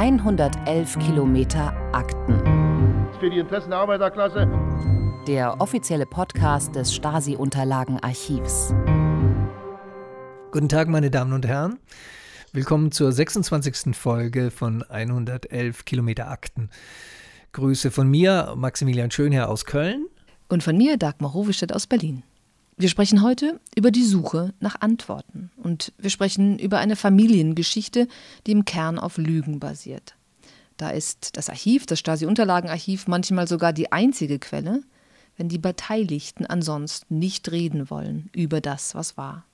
111 Kilometer Akten. Für die Interessen der Arbeiterklasse. Der offizielle Podcast des Stasi-Unterlagenarchivs. Guten Tag, meine Damen und Herren. Willkommen zur 26. Folge von 111 Kilometer Akten. Grüße von mir, Maximilian Schönherr aus Köln. Und von mir, Dagmar Rovestedt aus Berlin. Wir sprechen heute über die Suche nach Antworten und wir sprechen über eine Familiengeschichte, die im Kern auf Lügen basiert. Da ist das Archiv, das Stasi-Unterlagenarchiv, manchmal sogar die einzige Quelle, wenn die Beteiligten ansonsten nicht reden wollen über das, was war.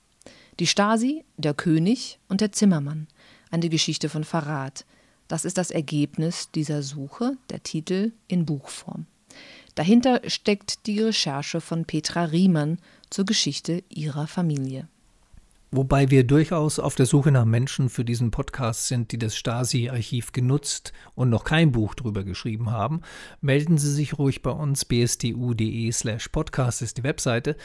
Die Stasi, der König und der Zimmermann. Eine Geschichte von Verrat. Das ist das Ergebnis dieser Suche, der Titel in Buchform. Dahinter steckt die Recherche von Petra Riemann zur Geschichte ihrer Familie. Wobei wir durchaus auf der Suche nach Menschen für diesen Podcast sind, die das Stasi-Archiv genutzt und noch kein Buch drüber geschrieben haben, melden Sie sich ruhig bei uns. bsdu.de slash podcast ist die Webseite.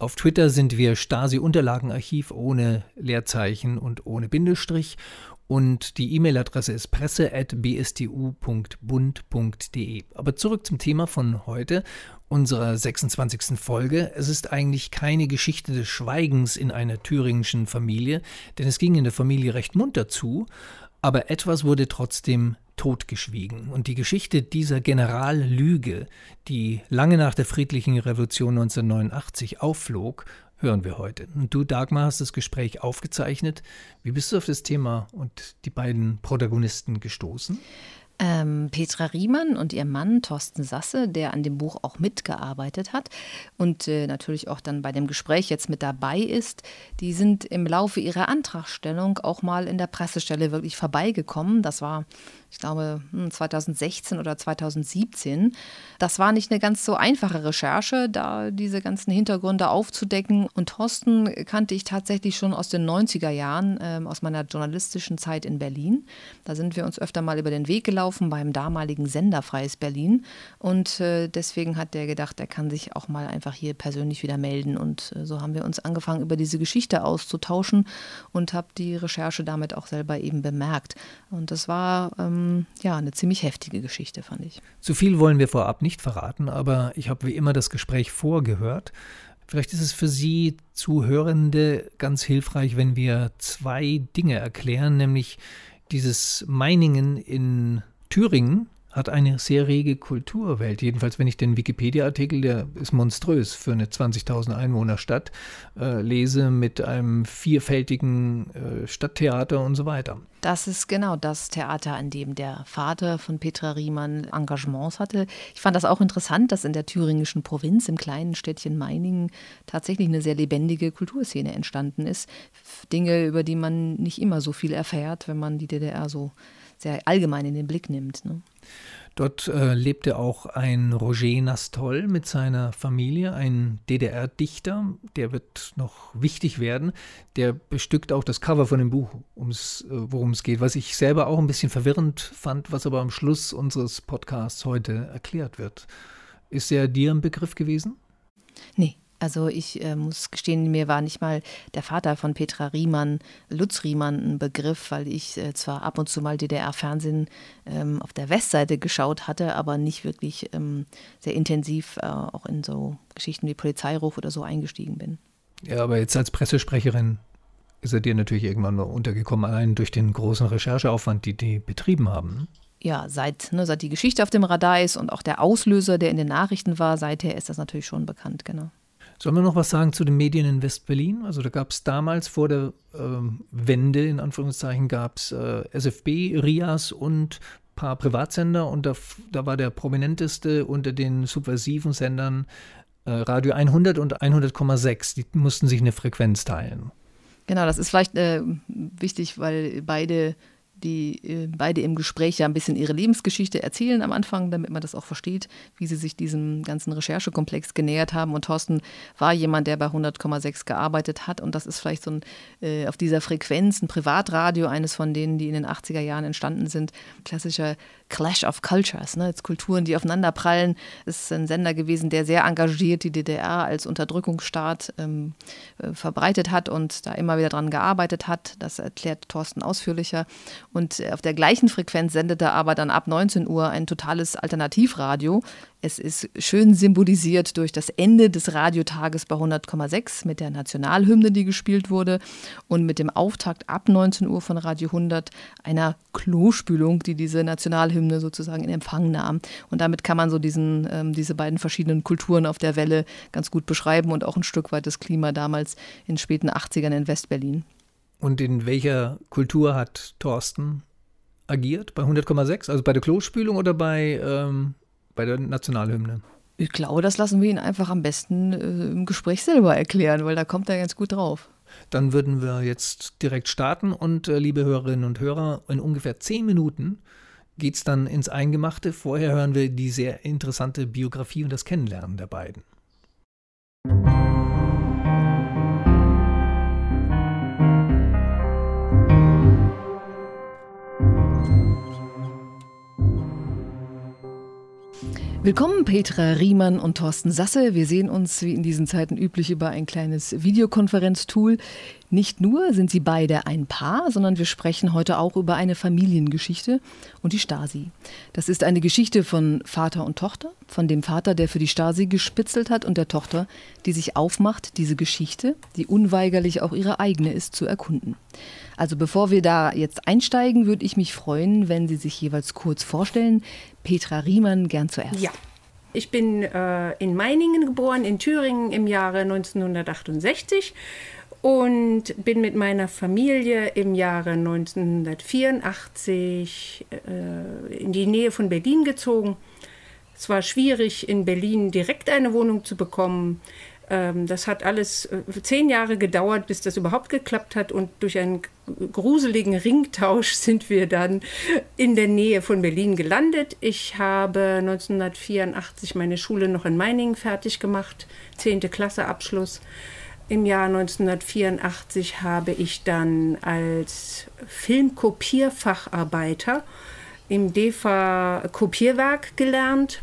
Auf Twitter sind wir Stasi-Unterlagenarchiv ohne Leerzeichen und ohne Bindestrich. Und die E-Mail-Adresse ist presse.bstu.bund.de. Aber zurück zum Thema von heute, unserer 26. Folge. Es ist eigentlich keine Geschichte des Schweigens in einer thüringischen Familie, denn es ging in der Familie recht munter zu, aber etwas wurde trotzdem totgeschwiegen. Und die Geschichte dieser Generallüge, die lange nach der friedlichen Revolution 1989 aufflog hören wir heute. Und du, Dagmar, hast das Gespräch aufgezeichnet. Wie bist du auf das Thema und die beiden Protagonisten gestoßen? Ähm, Petra Riemann und ihr Mann Thorsten Sasse, der an dem Buch auch mitgearbeitet hat und äh, natürlich auch dann bei dem Gespräch jetzt mit dabei ist, die sind im Laufe ihrer Antragstellung auch mal in der Pressestelle wirklich vorbeigekommen. Das war ich glaube 2016 hm, oder 2017. Das war nicht eine ganz so einfache Recherche, da diese ganzen Hintergründe aufzudecken. Und Thorsten kannte ich tatsächlich schon aus den 90er Jahren, äh, aus meiner journalistischen Zeit in Berlin. Da sind wir uns öfter mal über den Weg gelaufen beim damaligen Sender Freies Berlin. Und äh, deswegen hat der gedacht, er kann sich auch mal einfach hier persönlich wieder melden. Und äh, so haben wir uns angefangen, über diese Geschichte auszutauschen und habe die Recherche damit auch selber eben bemerkt. Und das war ähm, ja, eine ziemlich heftige Geschichte, fand ich. Zu viel wollen wir vorab nicht verraten, aber ich habe wie immer das Gespräch vorgehört. Vielleicht ist es für Sie Zuhörende ganz hilfreich, wenn wir zwei Dinge erklären, nämlich dieses Meiningen in Thüringen, hat eine sehr rege Kulturwelt. Jedenfalls, wenn ich den Wikipedia-Artikel, der ist monströs für eine 20.000 Einwohner-Stadt, äh, lese mit einem vielfältigen äh, Stadttheater und so weiter. Das ist genau das Theater, an dem der Vater von Petra Riemann Engagements hatte. Ich fand das auch interessant, dass in der thüringischen Provinz, im kleinen Städtchen Meiningen, tatsächlich eine sehr lebendige Kulturszene entstanden ist. Dinge, über die man nicht immer so viel erfährt, wenn man die DDR so sehr allgemein in den Blick nimmt. Ne? Dort äh, lebte auch ein Roger Nastol mit seiner Familie, ein DDR-Dichter, der wird noch wichtig werden. Der bestückt auch das Cover von dem Buch, äh, worum es geht, was ich selber auch ein bisschen verwirrend fand, was aber am Schluss unseres Podcasts heute erklärt wird. Ist er dir ein Begriff gewesen? Nee, also ich äh, muss gestehen, mir war nicht mal der Vater von Petra Riemann, Lutz Riemann, ein Begriff, weil ich äh, zwar ab und zu mal DDR-Fernsehen ähm, auf der Westseite geschaut hatte, aber nicht wirklich ähm, sehr intensiv äh, auch in so Geschichten wie Polizeiruf oder so eingestiegen bin. Ja, aber jetzt als Pressesprecherin ist er dir natürlich irgendwann mal untergekommen, allein durch den großen Rechercheaufwand, die die betrieben haben. Ja, seit, ne, seit die Geschichte auf dem Radar ist und auch der Auslöser, der in den Nachrichten war, seither ist das natürlich schon bekannt, genau. Sollen wir noch was sagen zu den Medien in West-Berlin? Also da gab es damals vor der äh, Wende, in Anführungszeichen, gab es äh, SFB, RIAS und ein paar Privatsender und da, da war der prominenteste unter den subversiven Sendern äh, Radio 100 und 100,6. Die mussten sich eine Frequenz teilen. Genau, das ist vielleicht äh, wichtig, weil beide die äh, beide im Gespräch ja ein bisschen ihre Lebensgeschichte erzählen am Anfang, damit man das auch versteht, wie sie sich diesem ganzen Recherchekomplex genähert haben. Und Thorsten war jemand, der bei 100,6 gearbeitet hat. Und das ist vielleicht so ein, äh, auf dieser Frequenz ein Privatradio, eines von denen, die in den 80er Jahren entstanden sind. Klassischer Clash of Cultures, ne? Jetzt Kulturen, die aufeinanderprallen. Es ist ein Sender gewesen, der sehr engagiert die DDR als Unterdrückungsstaat ähm, äh, verbreitet hat und da immer wieder dran gearbeitet hat. Das erklärt Thorsten ausführlicher. Und äh, auf der gleichen Frequenz sendet er aber dann ab 19 Uhr ein totales Alternativradio. Es ist schön symbolisiert durch das Ende des Radiotages bei 100,6 mit der Nationalhymne, die gespielt wurde und mit dem Auftakt ab 19 Uhr von Radio 100 einer Klospülung, die diese Nationalhymne sozusagen in Empfang nahm. Und damit kann man so diesen, ähm, diese beiden verschiedenen Kulturen auf der Welle ganz gut beschreiben und auch ein Stück weit das Klima damals in späten 80ern in Westberlin. Und in welcher Kultur hat Thorsten agiert? Bei 100,6? Also bei der Klospülung oder bei, ähm, bei der Nationalhymne? Ich glaube, das lassen wir ihn einfach am besten äh, im Gespräch selber erklären, weil da kommt er ganz gut drauf. Dann würden wir jetzt direkt starten und äh, liebe Hörerinnen und Hörer, in ungefähr zehn Minuten geht es dann ins Eingemachte. Vorher hören wir die sehr interessante Biografie und das Kennenlernen der beiden. Willkommen Petra Riemann und Thorsten Sasse. Wir sehen uns wie in diesen Zeiten üblich über ein kleines Videokonferenztool. Nicht nur sind sie beide ein Paar, sondern wir sprechen heute auch über eine Familiengeschichte und die Stasi. Das ist eine Geschichte von Vater und Tochter, von dem Vater, der für die Stasi gespitzelt hat und der Tochter, die sich aufmacht, diese Geschichte, die unweigerlich auch ihre eigene ist, zu erkunden. Also bevor wir da jetzt einsteigen, würde ich mich freuen, wenn Sie sich jeweils kurz vorstellen. Petra Riemann, gern zuerst. Ja. Ich bin äh, in Meiningen geboren, in Thüringen im Jahre 1968 und bin mit meiner Familie im Jahre 1984 äh, in die Nähe von Berlin gezogen. Es war schwierig, in Berlin direkt eine Wohnung zu bekommen. Ähm, das hat alles äh, zehn Jahre gedauert, bis das überhaupt geklappt hat. Und durch einen gruseligen Ringtausch sind wir dann in der Nähe von Berlin gelandet. Ich habe 1984 meine Schule noch in Meiningen fertig gemacht, 10. Klasse Abschluss. Im Jahr 1984 habe ich dann als Filmkopierfacharbeiter im DEFA Kopierwerk gelernt.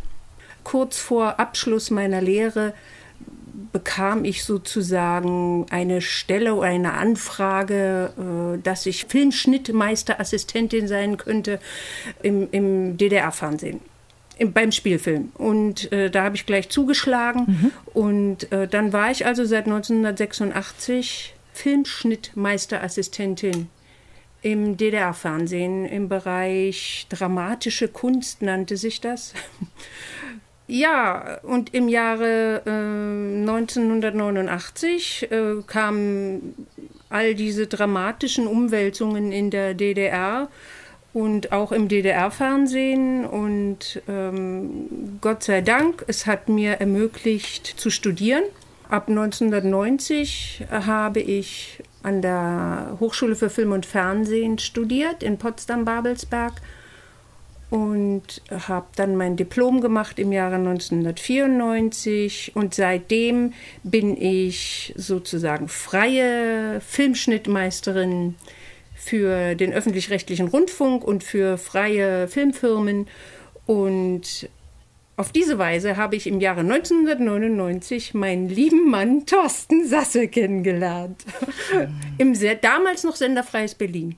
Kurz vor Abschluss meiner Lehre bekam ich sozusagen eine Stelle oder eine Anfrage, äh, dass ich Filmschnittmeisterassistentin sein könnte im, im DDR-Fernsehen. beim Spielfilm. Und äh, da habe ich gleich zugeschlagen. Mhm. Und äh, dann war ich also seit 1986 Filmschnittmeisterassistentin im DDR-Fernsehen im Bereich dramatische Kunst nannte sich das. Ja, und im Jahre äh, 1989 äh, kamen all diese dramatischen Umwälzungen in der DDR und auch im DDR-Fernsehen. Und ähm, Gott sei Dank, es hat mir ermöglicht zu studieren. Ab 1990 habe ich an der Hochschule für Film und Fernsehen studiert in Potsdam-Babelsberg und habe dann mein Diplom gemacht im Jahre 1994 und seitdem bin ich sozusagen freie Filmschnittmeisterin für den öffentlich-rechtlichen Rundfunk und für freie Filmfirmen und auf diese Weise habe ich im Jahre 1999 meinen lieben Mann Thorsten Sasse kennengelernt. Im damals noch senderfreies Berlin.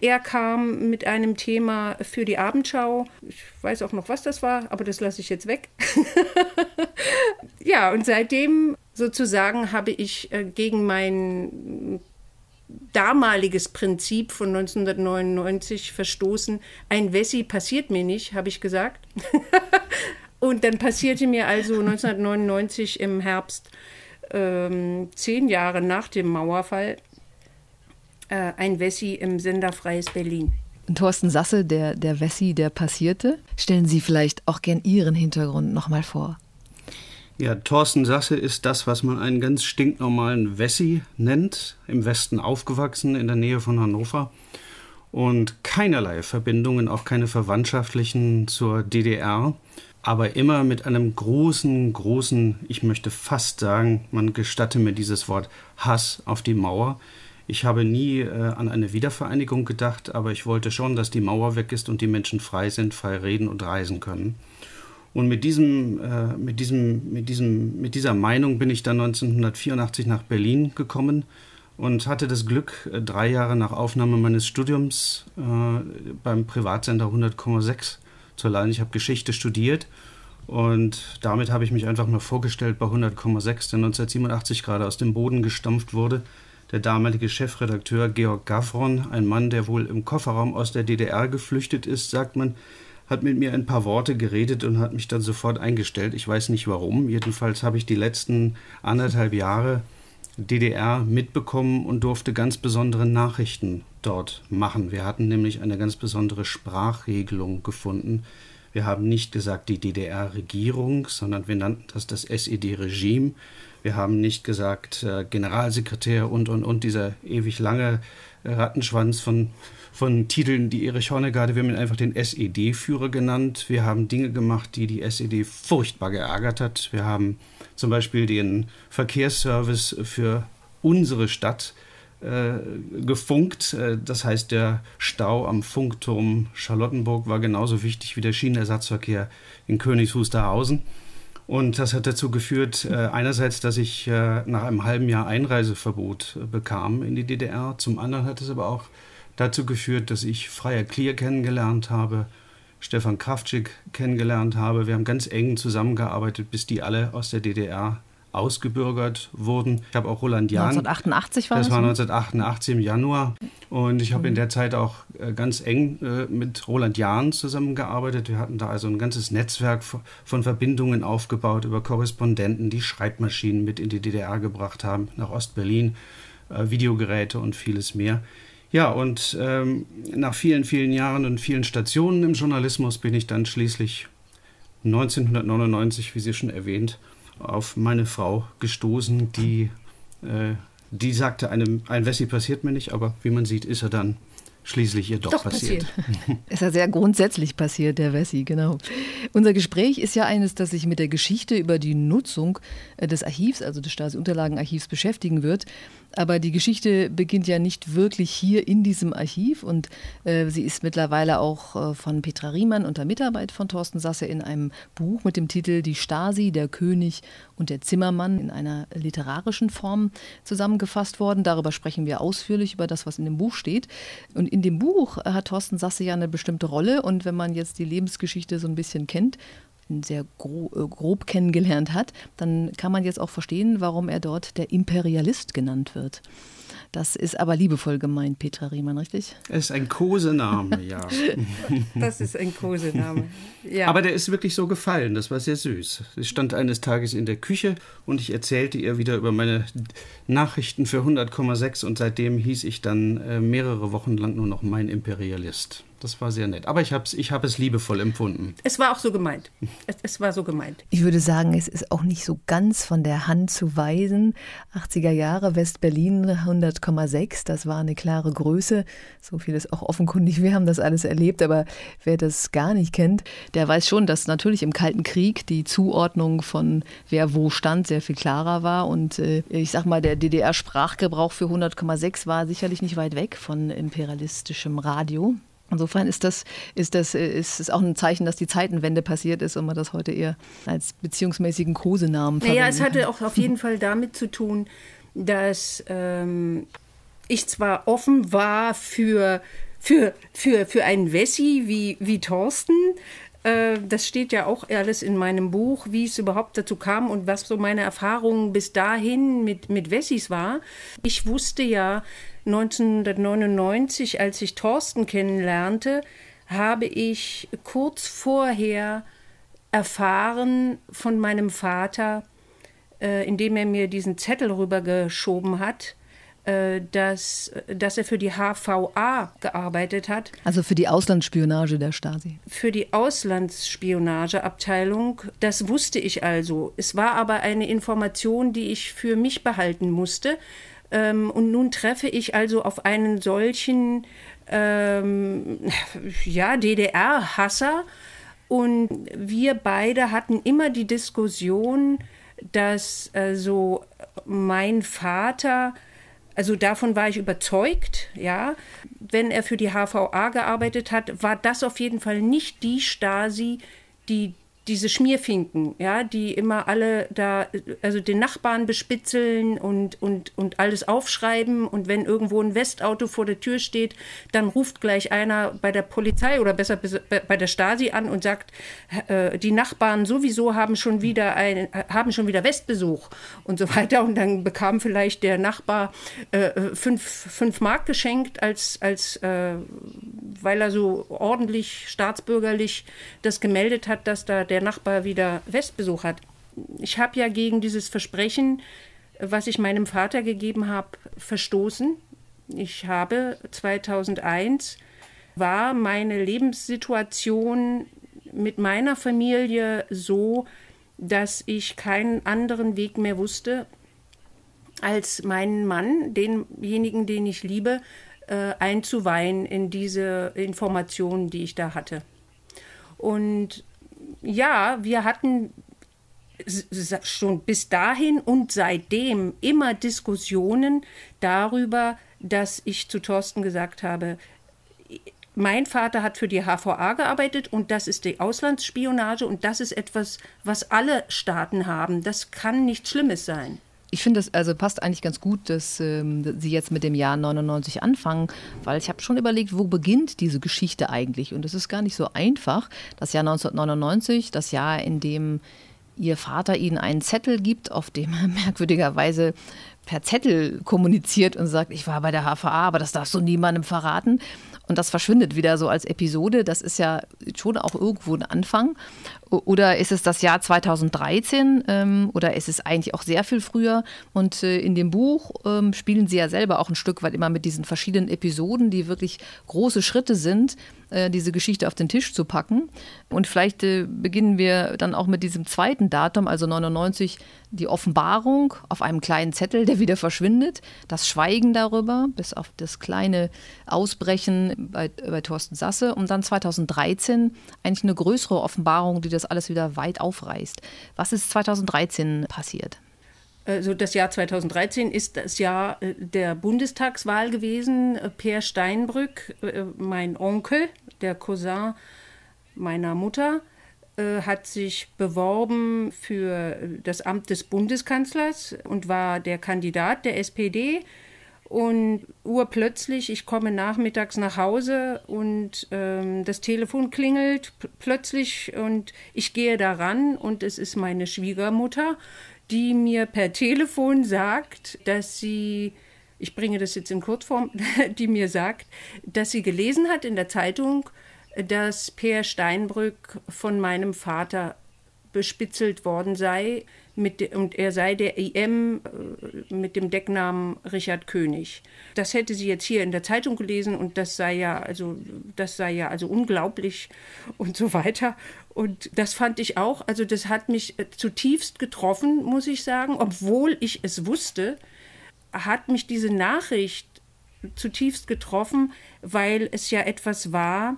Er kam mit einem Thema für die Abendschau. Ich weiß auch noch, was das war, aber das lasse ich jetzt weg. ja, und seitdem sozusagen habe ich äh, gegen mein damaliges Prinzip von 1999 verstoßen. Ein Wessi passiert mir nicht, habe ich gesagt. und dann passierte mir also 1999 im Herbst, ähm, zehn Jahre nach dem Mauerfall, äh, ein Wessi im Sender Freies Berlin. Thorsten Sasse, der, der Wessi, der passierte. Stellen Sie vielleicht auch gern Ihren Hintergrund nochmal vor. Ja, Thorsten Sasse ist das, was man einen ganz stinknormalen Wessi nennt, im Westen aufgewachsen, in der Nähe von Hannover und keinerlei Verbindungen, auch keine verwandtschaftlichen zur DDR, aber immer mit einem großen, großen, ich möchte fast sagen, man gestatte mir dieses Wort, Hass auf die Mauer, ich habe nie äh, an eine Wiedervereinigung gedacht, aber ich wollte schon, dass die Mauer weg ist und die Menschen frei sind, frei reden und reisen können. Und mit, diesem, äh, mit, diesem, mit, diesem, mit dieser Meinung bin ich dann 1984 nach Berlin gekommen und hatte das Glück, äh, drei Jahre nach Aufnahme meines Studiums äh, beim Privatsender 100,6 zu landen. Ich habe Geschichte studiert und damit habe ich mich einfach mal vorgestellt bei 100,6, der 1987 gerade aus dem Boden gestampft wurde. Der damalige Chefredakteur Georg Gavron, ein Mann, der wohl im Kofferraum aus der DDR geflüchtet ist, sagt man, hat mit mir ein paar Worte geredet und hat mich dann sofort eingestellt. Ich weiß nicht warum. Jedenfalls habe ich die letzten anderthalb Jahre DDR mitbekommen und durfte ganz besondere Nachrichten dort machen. Wir hatten nämlich eine ganz besondere Sprachregelung gefunden. Wir haben nicht gesagt die DDR-Regierung, sondern wir nannten das das SED-Regime. Wir haben nicht gesagt äh, Generalsekretär und, und, und, dieser ewig lange Rattenschwanz von, von Titeln, die Erich Honecker Wir haben ihn einfach den SED-Führer genannt. Wir haben Dinge gemacht, die die SED furchtbar geärgert hat. Wir haben zum Beispiel den Verkehrsservice für unsere Stadt äh, gefunkt. Äh, das heißt, der Stau am Funkturm Charlottenburg war genauso wichtig wie der Schienenersatzverkehr in Königs Wusterhausen. Und das hat dazu geführt, äh, einerseits, dass ich äh, nach einem halben Jahr Einreiseverbot äh, bekam in die DDR. Zum anderen hat es aber auch dazu geführt, dass ich Freier Klier kennengelernt habe, Stefan Kraftschick kennengelernt habe. Wir haben ganz eng zusammengearbeitet, bis die alle aus der DDR ausgebürgert wurden. Ich habe auch Roland Jahn. 1988 war das? Das war 1988 im Januar. Und ich habe in der Zeit auch äh, ganz eng äh, mit Roland Jahn zusammengearbeitet. Wir hatten da also ein ganzes Netzwerk von Verbindungen aufgebaut über Korrespondenten, die Schreibmaschinen mit in die DDR gebracht haben, nach Ostberlin, äh, Videogeräte und vieles mehr. Ja, und ähm, nach vielen, vielen Jahren und vielen Stationen im Journalismus bin ich dann schließlich 1999, wie Sie schon erwähnt, auf meine Frau gestoßen, die, äh, die sagte, einem, ein Wessi passiert mir nicht, aber wie man sieht, ist er dann schließlich ihr doch, doch passiert. passiert. ist ja sehr grundsätzlich passiert, der Wessi, genau. Unser Gespräch ist ja eines, das sich mit der Geschichte über die Nutzung äh, des Archivs, also des Stasi-Unterlagenarchivs, beschäftigen wird. Aber die Geschichte beginnt ja nicht wirklich hier in diesem Archiv und äh, sie ist mittlerweile auch äh, von Petra Riemann unter Mitarbeit von Thorsten Sasse in einem Buch mit dem Titel Die Stasi, der König und der Zimmermann in einer literarischen Form zusammengefasst worden. Darüber sprechen wir ausführlich über das, was in dem Buch steht. Und in dem Buch hat Thorsten Sasse ja eine bestimmte Rolle und wenn man jetzt die Lebensgeschichte so ein bisschen kennt, sehr grob, äh, grob kennengelernt hat, dann kann man jetzt auch verstehen, warum er dort der Imperialist genannt wird. Das ist aber liebevoll gemeint, Petra Riemann, richtig? Es ist ein Kosename, ja. das ist ein Kosename. Ja. Aber der ist wirklich so gefallen, das war sehr süß. Ich stand eines Tages in der Küche und ich erzählte ihr wieder über meine Nachrichten für 100,6 und seitdem hieß ich dann äh, mehrere Wochen lang nur noch mein Imperialist. Das war sehr nett. Aber ich habe ich hab es liebevoll empfunden. Es war auch so gemeint. Es, es, war so gemeint. Ich würde sagen, es ist auch nicht so ganz von der Hand zu weisen. 80er Jahre, West-Berlin 100,6, das war eine klare Größe. So viel ist auch offenkundig. Wir haben das alles erlebt. Aber wer das gar nicht kennt, der weiß schon, dass natürlich im Kalten Krieg die Zuordnung von wer wo stand sehr viel klarer war. Und äh, ich sag mal, der DDR-Sprachgebrauch für 100,6 war sicherlich nicht weit weg von imperialistischem Radio. Insofern ist das, ist das ist es auch ein Zeichen, dass die Zeitenwende passiert ist und man das heute eher als beziehungsmäßigen Kosenamen verwendet. Naja, es hatte auch auf jeden Fall damit zu tun, dass ähm, ich zwar offen war für, für, für, für einen Wessi wie, wie Thorsten, äh, das steht ja auch alles in meinem Buch, wie es überhaupt dazu kam und was so meine Erfahrungen bis dahin mit, mit Wessis war. Ich wusste ja, 1999, als ich Thorsten kennenlernte, habe ich kurz vorher erfahren von meinem Vater, äh, indem er mir diesen Zettel rübergeschoben hat, äh, dass, dass er für die HVA gearbeitet hat. Also für die Auslandsspionage der Stasi. Für die Auslandsspionageabteilung. Das wusste ich also. Es war aber eine Information, die ich für mich behalten musste. Ähm, und nun treffe ich also auf einen solchen ähm, ja, DDR-Hasser. Und wir beide hatten immer die Diskussion, dass also mein Vater, also davon war ich überzeugt, ja, wenn er für die HVA gearbeitet hat, war das auf jeden Fall nicht die Stasi, die diese Schmierfinken, ja, die immer alle da, also den Nachbarn bespitzeln und, und, und alles aufschreiben. Und wenn irgendwo ein Westauto vor der Tür steht, dann ruft gleich einer bei der Polizei oder besser bei der Stasi an und sagt, äh, die Nachbarn sowieso haben schon wieder ein, haben schon wieder Westbesuch und so weiter. Und dann bekam vielleicht der Nachbar äh, fünf, fünf Mark geschenkt, als, als äh, weil er so ordentlich staatsbürgerlich das gemeldet hat, dass da der Nachbar wieder Westbesuch hat. Ich habe ja gegen dieses Versprechen, was ich meinem Vater gegeben habe, verstoßen. Ich habe 2001 war meine Lebenssituation mit meiner Familie so, dass ich keinen anderen Weg mehr wusste, als meinen Mann, denjenigen, den ich liebe, äh, einzuweihen in diese Informationen, die ich da hatte. Und ja, wir hatten schon bis dahin und seitdem immer Diskussionen darüber, dass ich zu Thorsten gesagt habe, mein Vater hat für die HVA gearbeitet und das ist die Auslandsspionage und das ist etwas, was alle Staaten haben. Das kann nichts Schlimmes sein. Ich finde, es also passt eigentlich ganz gut, dass ähm, Sie jetzt mit dem Jahr 99 anfangen, weil ich habe schon überlegt, wo beginnt diese Geschichte eigentlich? Und es ist gar nicht so einfach. Das Jahr 1999, das Jahr, in dem Ihr Vater Ihnen einen Zettel gibt, auf dem er merkwürdigerweise per Zettel kommuniziert und sagt, ich war bei der HVA, aber das darfst du niemandem verraten. Und das verschwindet wieder so als Episode. Das ist ja schon auch irgendwo ein Anfang. Oder ist es das Jahr 2013 ähm, oder ist es eigentlich auch sehr viel früher? Und äh, in dem Buch ähm, spielen Sie ja selber auch ein Stück weit immer mit diesen verschiedenen Episoden, die wirklich große Schritte sind, äh, diese Geschichte auf den Tisch zu packen. Und vielleicht äh, beginnen wir dann auch mit diesem zweiten Datum, also 99, die Offenbarung auf einem kleinen Zettel, der wieder verschwindet, das Schweigen darüber, bis auf das kleine Ausbrechen bei, bei Thorsten Sasse und dann 2013 eigentlich eine größere Offenbarung, die das alles wieder weit aufreißt. Was ist 2013 passiert? Also das Jahr 2013 ist das Jahr äh, der Bundestagswahl gewesen. Per Steinbrück, äh, mein Onkel, der Cousin meiner Mutter, äh, hat sich beworben für das Amt des Bundeskanzlers und war der Kandidat der SPD. Und urplötzlich, ich komme nachmittags nach Hause und ähm, das Telefon klingelt plötzlich und ich gehe daran und es ist meine Schwiegermutter, die mir per Telefon sagt, dass sie, ich bringe das jetzt in Kurzform, die mir sagt, dass sie gelesen hat in der Zeitung, dass Peer Steinbrück von meinem Vater bespitzelt worden sei mit, und er sei der IM äh, mit dem Decknamen Richard König. Das hätte sie jetzt hier in der Zeitung gelesen und das sei ja also das sei ja also unglaublich und so weiter. Und das fand ich auch, also das hat mich äh, zutiefst getroffen, muss ich sagen, obwohl ich es wusste, hat mich diese Nachricht zutiefst getroffen, weil es ja etwas war,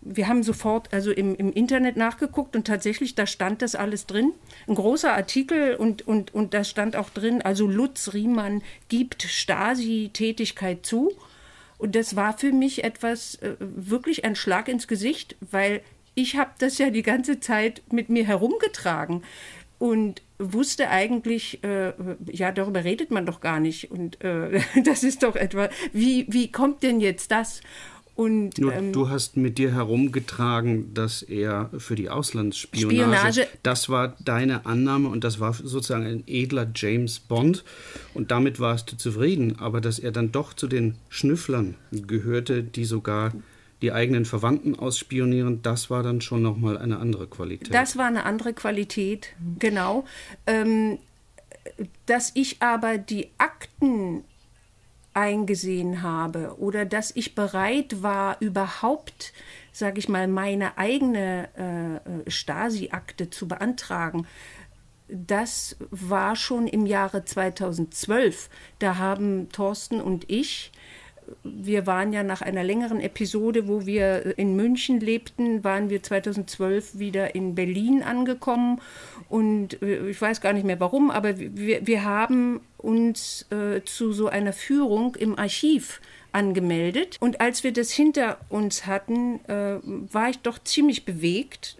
wir haben sofort also im, im Internet nachgeguckt und tatsächlich, da stand das alles drin. Ein großer Artikel und, und, und da stand auch drin, also Lutz Riemann gibt Stasi-Tätigkeit zu. Und das war für mich etwas, äh, wirklich ein Schlag ins Gesicht, weil ich habe das ja die ganze Zeit mit mir herumgetragen und wusste eigentlich, äh, ja, darüber redet man doch gar nicht. Und äh, das ist doch etwa, wie, wie kommt denn jetzt das? Und, Nur, ähm, du hast mit dir herumgetragen, dass er für die Auslandsspionage, Spionage. das war deine Annahme und das war sozusagen ein edler James Bond und damit warst du zufrieden. Aber dass er dann doch zu den Schnüfflern gehörte, die sogar die eigenen Verwandten ausspionieren, das war dann schon nochmal eine andere Qualität. Das war eine andere Qualität, genau. Ähm, dass ich aber die Akten eingesehen habe oder dass ich bereit war, überhaupt, sage ich mal, meine eigene äh, Stasi-Akte zu beantragen. Das war schon im Jahre 2012. Da haben Thorsten und ich wir waren ja nach einer längeren Episode, wo wir in München lebten, waren wir 2012 wieder in Berlin angekommen. Und äh, ich weiß gar nicht mehr warum, aber wir, wir haben uns äh, zu so einer Führung im Archiv angemeldet. Und als wir das hinter uns hatten, äh, war ich doch ziemlich bewegt,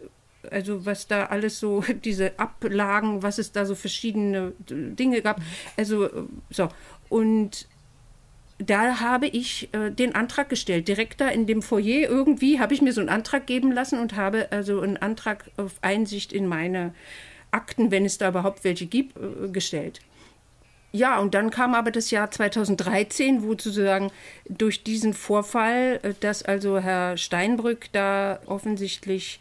also was da alles so, diese Ablagen, was es da so verschiedene Dinge gab. Also so. Und da habe ich äh, den Antrag gestellt. Direkt da in dem Foyer irgendwie habe ich mir so einen Antrag geben lassen und habe also einen Antrag auf Einsicht in meine Akten, wenn es da überhaupt welche gibt, äh, gestellt. Ja, und dann kam aber das Jahr 2013, wo sozusagen durch diesen Vorfall, äh, dass also Herr Steinbrück da offensichtlich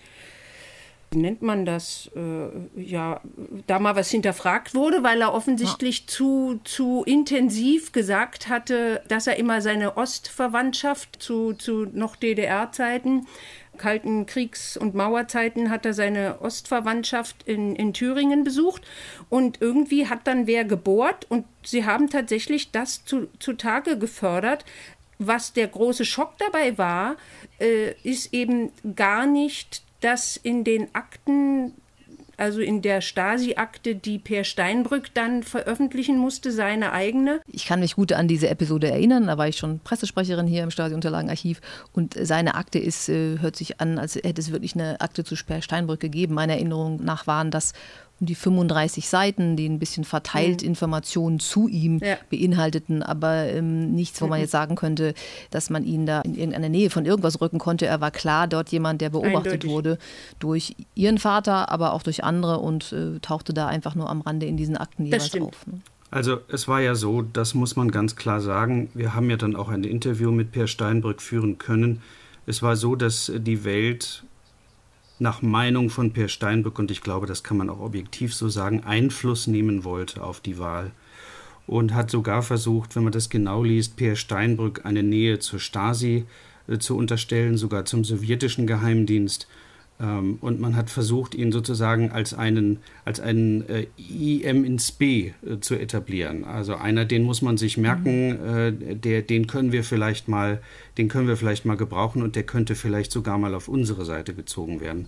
wie nennt man das, äh, ja, da mal was hinterfragt wurde, weil er offensichtlich ja. zu, zu intensiv gesagt hatte, dass er immer seine Ostverwandtschaft zu, zu noch DDR-Zeiten, Kalten Kriegs- und Mauerzeiten hat er seine Ostverwandtschaft in, in Thüringen besucht und irgendwie hat dann wer gebohrt und sie haben tatsächlich das zu, zutage gefördert, was der große Schock dabei war, äh, ist eben gar nicht dass in den Akten, also in der Stasi-Akte, die Per Steinbrück dann veröffentlichen musste, seine eigene. Ich kann mich gut an diese Episode erinnern, da war ich schon Pressesprecherin hier im Stasi-Unterlagenarchiv und seine Akte ist, äh, hört sich an, als hätte es wirklich eine Akte zu Per Steinbrück gegeben. Meiner Erinnerung nach waren das die 35 Seiten, die ein bisschen verteilt mhm. Informationen zu ihm ja. beinhalteten, aber ähm, nichts, wo mhm. man jetzt sagen könnte, dass man ihn da in irgendeiner Nähe von irgendwas rücken konnte. Er war klar dort jemand, der beobachtet Eindeutig. wurde durch ihren Vater, aber auch durch andere und äh, tauchte da einfach nur am Rande in diesen Akten jeweils auf. Ne? Also es war ja so, das muss man ganz klar sagen, wir haben ja dann auch ein Interview mit Per Steinbrück führen können. Es war so, dass die Welt nach Meinung von Per Steinbrück, und ich glaube, das kann man auch objektiv so sagen, Einfluss nehmen wollte auf die Wahl. Und hat sogar versucht, wenn man das genau liest, Per Steinbrück eine Nähe zur Stasi äh, zu unterstellen, sogar zum sowjetischen Geheimdienst. Ähm, und man hat versucht, ihn sozusagen als einen, als einen äh, IM ins B äh, zu etablieren. Also einer, den muss man sich merken, äh, der, den können wir vielleicht mal, den können wir vielleicht mal gebrauchen und der könnte vielleicht sogar mal auf unsere Seite gezogen werden.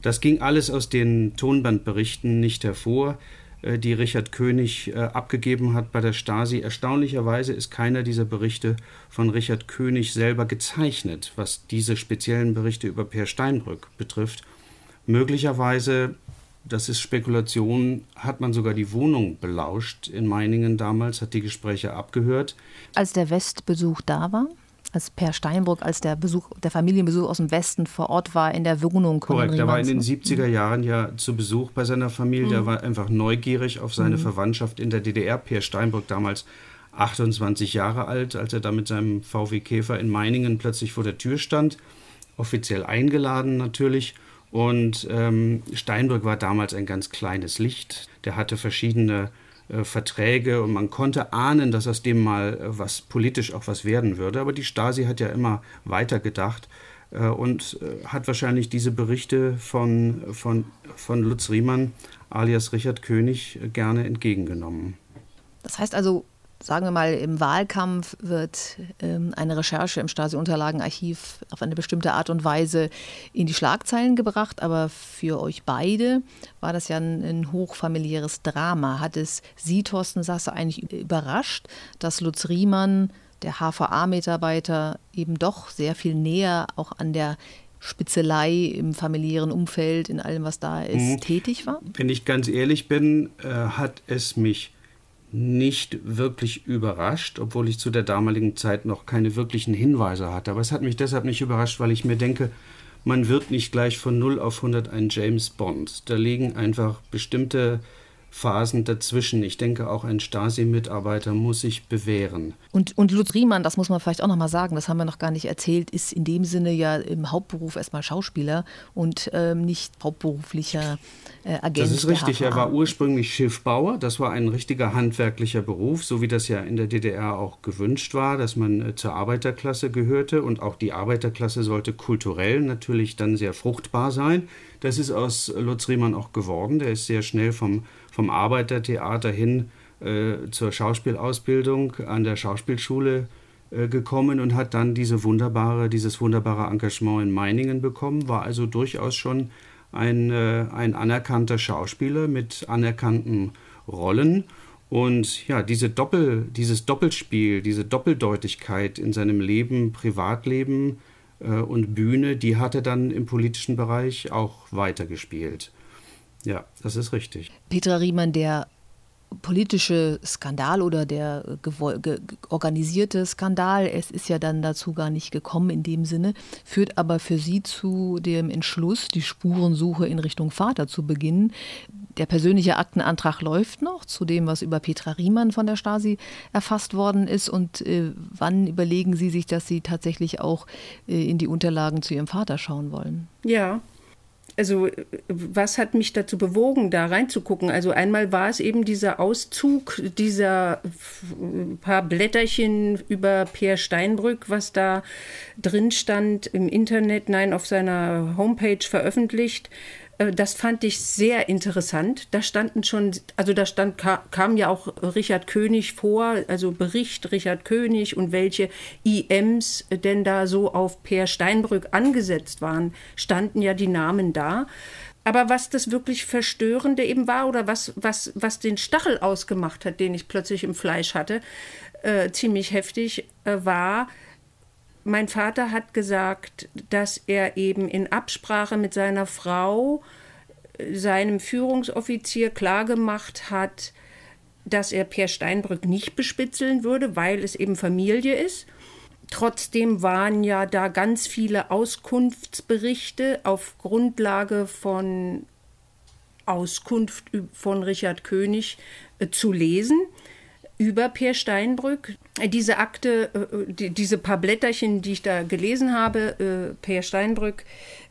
Das ging alles aus den Tonbandberichten nicht hervor. Äh, die Richard König äh, abgegeben hat bei der Stasi. Erstaunlicherweise ist keiner dieser Berichte von Richard König selber gezeichnet, was diese speziellen Berichte über Per Steinbrück betrifft. Möglicherweise, das ist Spekulation, hat man sogar die Wohnung belauscht in Meiningen damals, hat die Gespräche abgehört. Als der Westbesuch da war? Als Per Steinbrück, als der Besuch, der Familienbesuch aus dem Westen vor Ort war in der Wohnung. Korrekt, er war in den 70er Jahren ja zu Besuch bei seiner Familie. Mhm. Er war einfach neugierig auf seine mhm. Verwandtschaft in der DDR. Per Steinbrück damals 28 Jahre alt, als er da mit seinem VW Käfer in Meiningen plötzlich vor der Tür stand. Offiziell eingeladen natürlich. Und ähm, Steinbrück war damals ein ganz kleines Licht. Der hatte verschiedene äh, Verträge und man konnte ahnen, dass aus dem mal äh, was politisch auch was werden würde. Aber die Stasi hat ja immer weiter gedacht äh, und hat wahrscheinlich diese Berichte von, von, von Lutz Riemann alias Richard König gerne entgegengenommen. Das heißt also, sagen wir mal, im Wahlkampf wird ähm, eine Recherche im Stasi-Unterlagenarchiv auf eine bestimmte Art und Weise in die Schlagzeilen gebracht. Aber für euch beide war das ja ein, ein hochfamiliäres Drama. Hat es Sie, Thorsten Sasse, eigentlich überrascht, dass Lutz Riemann, der HVA-Mitarbeiter, eben doch sehr viel näher auch an der Spitzelei im familiären Umfeld, in allem, was da ist, mhm. tätig war? Wenn ich ganz ehrlich bin, äh, hat es mich nicht wirklich überrascht, obwohl ich zu der damaligen Zeit noch keine wirklichen Hinweise hatte. Aber es hat mich deshalb nicht überrascht, weil ich mir denke, man wird nicht gleich von 0 auf 100 ein James Bond. Da liegen einfach bestimmte Phasen dazwischen. Ich denke, auch ein Stasi-Mitarbeiter muss sich bewähren. Und, und Lutz Riemann, das muss man vielleicht auch noch mal sagen, das haben wir noch gar nicht erzählt, ist in dem Sinne ja im Hauptberuf erstmal Schauspieler und ähm, nicht hauptberuflicher äh, Agent. Das ist richtig. Er war ursprünglich Schiffbauer. Das war ein richtiger handwerklicher Beruf, so wie das ja in der DDR auch gewünscht war, dass man äh, zur Arbeiterklasse gehörte. Und auch die Arbeiterklasse sollte kulturell natürlich dann sehr fruchtbar sein. Das ist aus Lutz Riemann auch geworden. Der ist sehr schnell vom vom Arbeitertheater hin äh, zur Schauspielausbildung an der Schauspielschule äh, gekommen und hat dann diese wunderbare, dieses wunderbare Engagement in Meiningen bekommen, war also durchaus schon ein, äh, ein anerkannter Schauspieler mit anerkannten Rollen. Und ja, diese Doppel, dieses Doppelspiel, diese Doppeldeutigkeit in seinem Leben, Privatleben, äh, und Bühne, die hat er dann im politischen Bereich auch weitergespielt. Ja, das ist richtig. Petra Riemann, der politische Skandal oder der organisierte Skandal, es ist ja dann dazu gar nicht gekommen in dem Sinne, führt aber für Sie zu dem Entschluss, die Spurensuche in Richtung Vater zu beginnen. Der persönliche Aktenantrag läuft noch zu dem, was über Petra Riemann von der Stasi erfasst worden ist. Und äh, wann überlegen Sie sich, dass Sie tatsächlich auch äh, in die Unterlagen zu Ihrem Vater schauen wollen? Ja, also was hat mich dazu bewogen, da reinzugucken? Also einmal war es eben dieser Auszug dieser paar Blätterchen über Peer Steinbrück, was da drin stand im Internet, nein, auf seiner Homepage veröffentlicht. Äh, das fand ich sehr interessant. Da standen schon, also da stand, kam ja auch Richard König vor, also Bericht Richard König und welche IMs denn da so auf Per Steinbrück angesetzt waren, standen ja die Namen da. Aber was das wirklich Verstörende eben war oder was, was, was den Stachel ausgemacht hat, den ich plötzlich im Fleisch hatte, äh, ziemlich heftig, äh, war, mein Vater hat gesagt, dass er eben in Absprache mit seiner Frau äh, seinem Führungsoffizier klargemacht hat, dass er Per Steinbrück nicht bespitzeln würde, weil es eben Familie ist. Trotzdem waren ja da ganz viele Auskunftsberichte auf Grundlage von Auskunft von Richard König äh, zu lesen über Peer Steinbrück. Diese Akte, äh, die, diese paar Blätterchen, die ich da gelesen habe, äh, Peer Steinbrück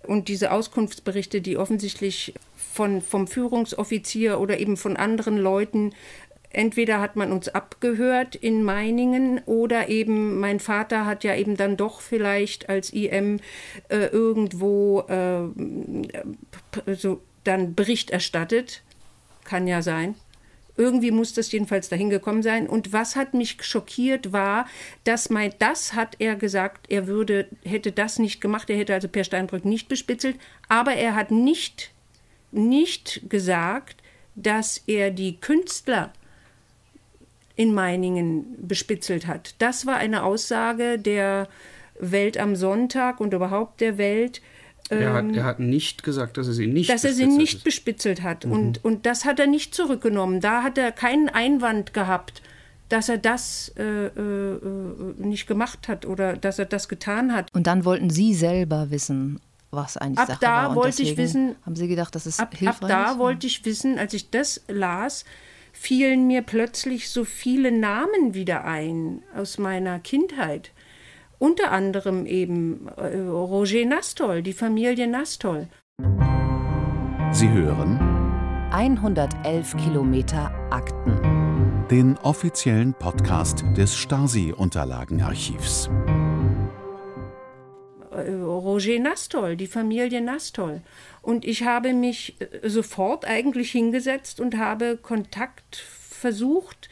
und diese Auskunftsberichte, die offensichtlich von, vom Führungsoffizier oder eben von anderen Leuten entweder hat man uns abgehört in Meiningen oder eben mein Vater hat ja eben dann doch vielleicht als IM äh, irgendwo so dann Bericht erstattet. Kann ja sein. Irgendwie muss das jedenfalls dahin gekommen sein. Und was hat mich schockiert war, dass mein, das hat er gesagt, er würde, hätte das nicht gemacht, er hätte also Per Steinbrück nicht bespitzelt, aber er hat nicht, nicht gesagt, dass er die Künstler in Meiningen bespitzelt hat. Das war eine Aussage der Welt am Sonntag und überhaupt der Welt, er hat, ähm, er hat, nicht gesagt, dass er sie nicht Dass er sie nicht ist. bespitzelt hat. Mhm. Und, und das hat er nicht zurückgenommen. Da hat er keinen Einwand gehabt, dass er das äh, äh, nicht gemacht hat oder dass er das getan hat. Und dann wollten Sie selber wissen, was eigentlich ab Sache da war. wollte ich wissen. Haben Sie gedacht, das ist ab, hilfreich? Ab da wollte ich wissen, als ich das las, fielen mir plötzlich so viele Namen wieder ein aus meiner Kindheit unter anderem eben äh, Roger Nastol, die Familie Nastol. Sie hören 111 Kilometer Akten. Den offiziellen Podcast des Stasi-Unterlagenarchivs. Äh, Roger Nastol, die Familie Nastol. Und ich habe mich äh, sofort eigentlich hingesetzt und habe Kontakt versucht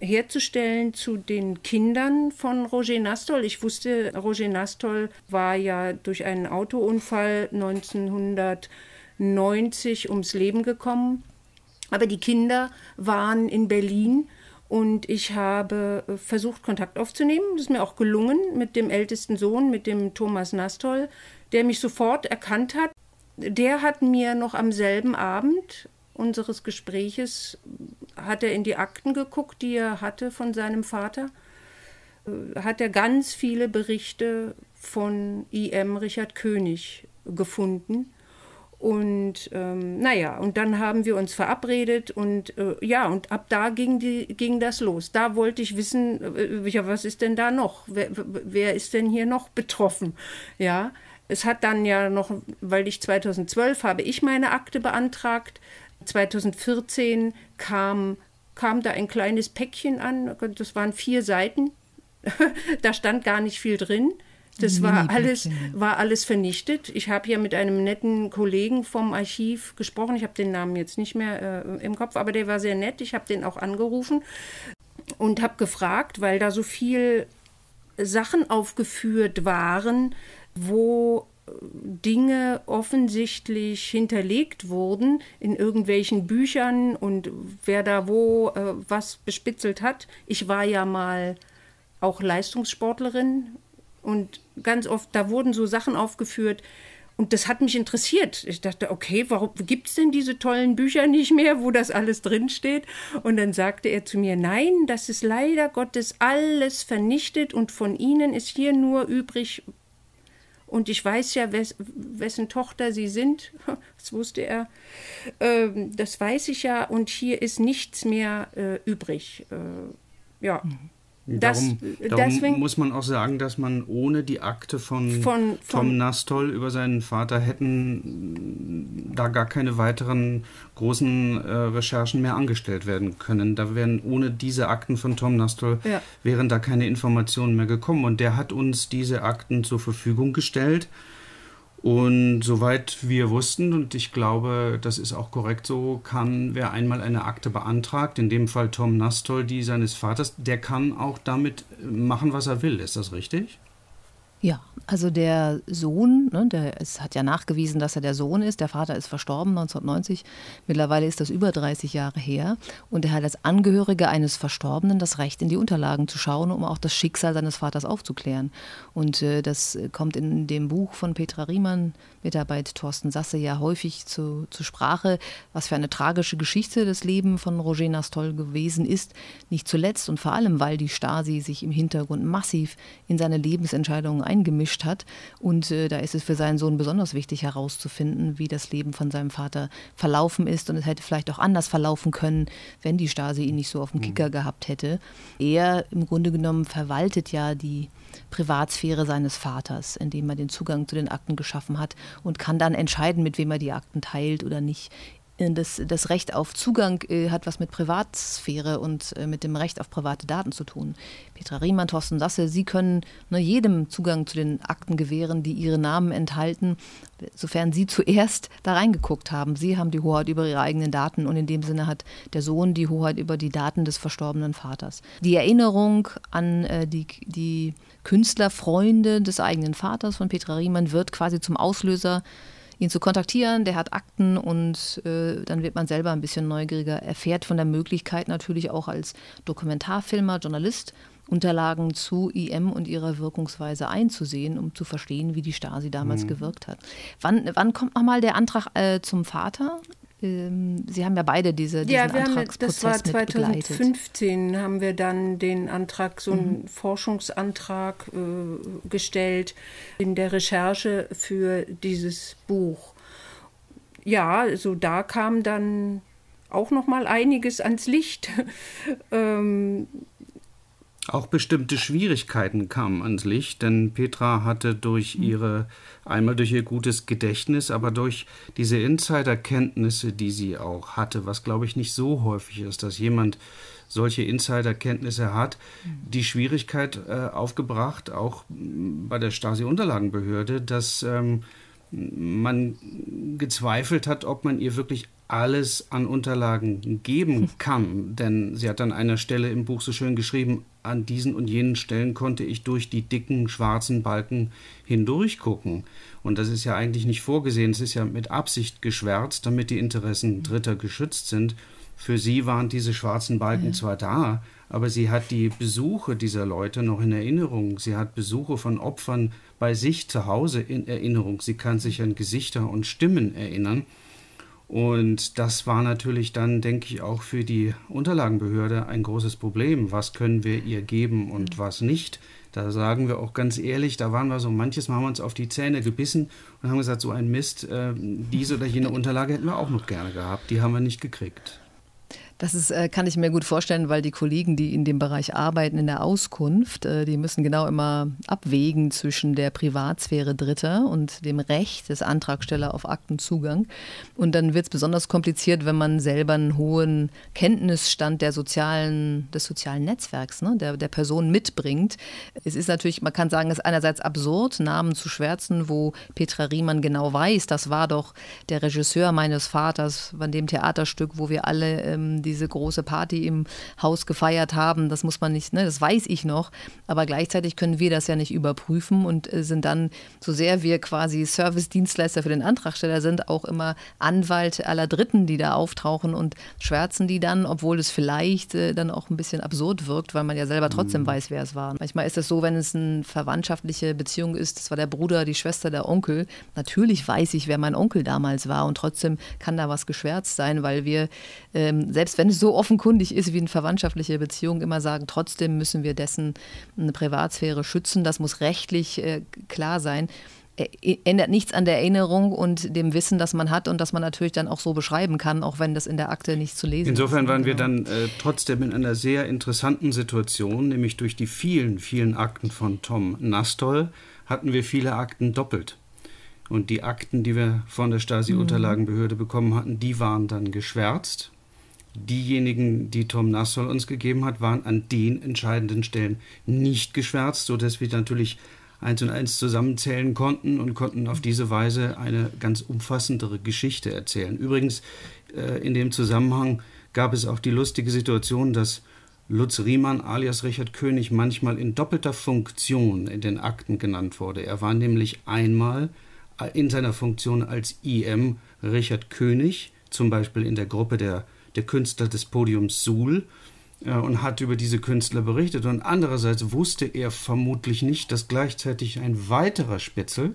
herzustellen zu den Kindern von Roger Nastol. Ich wusste, Roger Nastol war ja durch einen Autounfall 1990 ums Leben gekommen. Aber die Kinder waren in Berlin und ich habe versucht, Kontakt aufzunehmen. Das ist mir auch gelungen mit dem ältesten Sohn, mit dem Thomas Nastol, der mich sofort erkannt hat. Der hat mir noch am selben Abend unseres Gespräches hat er in die Akten geguckt, die er hatte von seinem Vater. Äh, hat er ganz viele Berichte von IM Richard König gefunden. Und ähm, naja, und dann haben wir uns verabredet und äh, ja, und ab da ging, die, ging das los. Da wollte ich wissen, äh, ja, was ist denn da noch? Wer, wer ist denn hier noch betroffen? Ja, es hat dann ja noch, weil ich 2012 habe ich meine Akte beantragt, 2014 kam, kam da ein kleines Päckchen an, das waren vier Seiten, da stand gar nicht viel drin. Das war alles, war alles vernichtet. Ich habe hier mit einem netten Kollegen vom Archiv gesprochen. Ich habe den Namen jetzt nicht mehr äh, im Kopf, aber der war sehr nett. Ich habe den auch angerufen und habe gefragt, weil da so viel Sachen aufgeführt waren, wo Dinge offensichtlich hinterlegt wurden in irgendwelchen Büchern und wer da wo äh, was bespitzelt hat. Ich war ja mal auch Leistungssportlerin und ganz oft, da wurden so Sachen aufgeführt, und das hat mich interessiert. Ich dachte, okay, warum gibt es denn diese tollen Bücher nicht mehr, wo das alles drinsteht? Und dann sagte er zu mir, nein, das ist leider Gottes alles vernichtet und von Ihnen ist hier nur übrig. Und ich weiß ja, wes wessen Tochter Sie sind. Das wusste er. Ähm, das weiß ich ja. Und hier ist nichts mehr äh, übrig. Äh, ja. Mhm. Das, darum, darum deswegen, muss man auch sagen, dass man ohne die Akte von, von, von Tom Nastol über seinen Vater hätten da gar keine weiteren großen äh, Recherchen mehr angestellt werden können. Da wären ohne diese Akten von Tom Nastol ja. wären da keine Informationen mehr gekommen. Und der hat uns diese Akten zur Verfügung gestellt. Und soweit wir wussten, und ich glaube, das ist auch korrekt so, kann wer einmal eine Akte beantragt, in dem Fall Tom Nastol, die seines Vaters, der kann auch damit machen, was er will. Ist das richtig? Ja, also der Sohn, ne, der, es hat ja nachgewiesen, dass er der Sohn ist. Der Vater ist verstorben 1990. Mittlerweile ist das über 30 Jahre her. Und er hat als Angehörige eines Verstorbenen das Recht, in die Unterlagen zu schauen, um auch das Schicksal seines Vaters aufzuklären. Und äh, das kommt in dem Buch von Petra Riemann, Mitarbeit Thorsten Sasse, ja häufig zu, zu Sprache, was für eine tragische Geschichte das Leben von Roger Nastol gewesen ist. Nicht zuletzt und vor allem, weil die Stasi sich im Hintergrund massiv in seine Lebensentscheidungen eingemischt hat. Und äh, da ist es für seinen Sohn besonders wichtig herauszufinden, wie das Leben von seinem Vater verlaufen ist. Und es hätte vielleicht auch anders verlaufen können, wenn die Stasi ihn nicht so auf dem Kicker mhm. gehabt hätte. Er im Grunde genommen verwaltet ja die Privatsphäre seines Vaters, indem er den Zugang zu den Akten geschaffen hat und kann dann entscheiden, mit wem er die Akten teilt oder nicht. Äh, das, das Recht auf Zugang äh, hat was mit Privatsphäre und äh, mit dem Recht auf private Daten zu tun. Petra Riemann, Thorsten Sasse, Sie können ne, jedem Zugang zu den Akten gewähren, die Ihre Namen enthalten, sofern Sie zuerst da reingeguckt haben. Sie haben die Hoheit über Ihre eigenen Daten und in dem Sinne hat der Sohn die Hoheit über die Daten des verstorbenen Vaters. Die Erinnerung an äh, die, die Künstlerfreunde des eigenen Vaters von Petra Riemann wird quasi zum Auslöser ihn zu kontaktieren. Der hat Akten und äh, dann wird man selber ein bisschen neugieriger, erfährt von der Möglichkeit natürlich auch als Dokumentarfilmer, Journalist Unterlagen zu IM und ihrer Wirkungsweise einzusehen, um zu verstehen, wie die Stasi damals mhm. gewirkt hat. Wann, wann kommt nochmal der Antrag äh, zum Vater? Ähm, Sie haben ja beide diese diesen ja, wir Antragsprozess haben, das war 2015 haben wir dann den Antrag, so einen mhm. Forschungsantrag äh, gestellt in der Recherche für dieses Buch. Ja, so da kam dann auch noch mal einiges ans Licht. ähm, auch bestimmte Schwierigkeiten kamen ans Licht, denn Petra hatte durch hm. ihre, einmal durch ihr gutes Gedächtnis, aber durch diese Insiderkenntnisse, die sie auch hatte, was glaube ich nicht so häufig ist, dass jemand solche Insiderkenntnisse hat, hm. die Schwierigkeit äh, aufgebracht, auch bei der Stasi-Unterlagenbehörde, dass ähm, man gezweifelt hat, ob man ihr wirklich alles an Unterlagen geben kann. Denn sie hat an einer Stelle im Buch so schön geschrieben, an diesen und jenen Stellen konnte ich durch die dicken schwarzen Balken hindurch gucken. Und das ist ja eigentlich nicht vorgesehen, es ist ja mit Absicht geschwärzt, damit die Interessen Dritter geschützt sind. Für sie waren diese schwarzen Balken ja. zwar da, aber sie hat die Besuche dieser Leute noch in Erinnerung. Sie hat Besuche von Opfern bei sich zu Hause in Erinnerung. Sie kann sich an Gesichter und Stimmen erinnern. Und das war natürlich dann, denke ich, auch für die Unterlagenbehörde ein großes Problem. Was können wir ihr geben und was nicht? Da sagen wir auch ganz ehrlich, da waren wir so manches Mal haben wir uns auf die Zähne gebissen und haben gesagt, so ein Mist, äh, diese oder jene Unterlage hätten wir auch noch gerne gehabt. Die haben wir nicht gekriegt. Das ist, äh, kann ich mir gut vorstellen, weil die Kollegen, die in dem Bereich arbeiten, in der Auskunft, äh, die müssen genau immer abwägen zwischen der Privatsphäre Dritter und dem Recht des Antragstellers auf Aktenzugang. Und dann wird es besonders kompliziert, wenn man selber einen hohen Kenntnisstand der sozialen, des sozialen Netzwerks, ne, der, der Person mitbringt. Es ist natürlich, man kann sagen, es ist einerseits absurd, Namen zu schwärzen, wo Petra Riemann genau weiß, das war doch der Regisseur meines Vaters von dem Theaterstück, wo wir alle ähm, diese große Party im Haus gefeiert haben. Das muss man nicht, ne, das weiß ich noch. Aber gleichzeitig können wir das ja nicht überprüfen und äh, sind dann, so sehr wir quasi Service-Dienstleister für den Antragsteller sind, auch immer Anwalt aller Dritten, die da auftauchen und schwärzen die dann, obwohl es vielleicht äh, dann auch ein bisschen absurd wirkt, weil man ja selber trotzdem mhm. weiß, wer es war. Manchmal ist es so, wenn es eine verwandtschaftliche Beziehung ist, das war der Bruder, die Schwester, der Onkel. Natürlich weiß ich, wer mein Onkel damals war und trotzdem kann da was geschwärzt sein, weil wir, ähm, selbst wenn es so offenkundig ist wie eine verwandtschaftliche Beziehung, immer sagen, trotzdem müssen wir dessen eine Privatsphäre schützen. Das muss rechtlich äh, klar sein ändert nichts an der Erinnerung und dem Wissen, das man hat und das man natürlich dann auch so beschreiben kann, auch wenn das in der Akte nicht zu lesen Insofern ist. Insofern waren wir dann äh, trotzdem in einer sehr interessanten Situation, nämlich durch die vielen, vielen Akten von Tom Nastol hatten wir viele Akten doppelt. Und die Akten, die wir von der Stasi-Unterlagenbehörde mhm. bekommen hatten, die waren dann geschwärzt. Diejenigen, die Tom Nassol uns gegeben hat, waren an den entscheidenden Stellen nicht geschwärzt, sodass wir natürlich eins und eins zusammenzählen konnten und konnten auf diese Weise eine ganz umfassendere Geschichte erzählen. Übrigens, äh, in dem Zusammenhang gab es auch die lustige Situation, dass Lutz Riemann alias Richard König manchmal in doppelter Funktion in den Akten genannt wurde. Er war nämlich einmal äh, in seiner Funktion als IM Richard König, zum Beispiel in der Gruppe der, der Künstler des Podiums Suhl, und hat über diese Künstler berichtet. Und andererseits wusste er vermutlich nicht, dass gleichzeitig ein weiterer Spitzel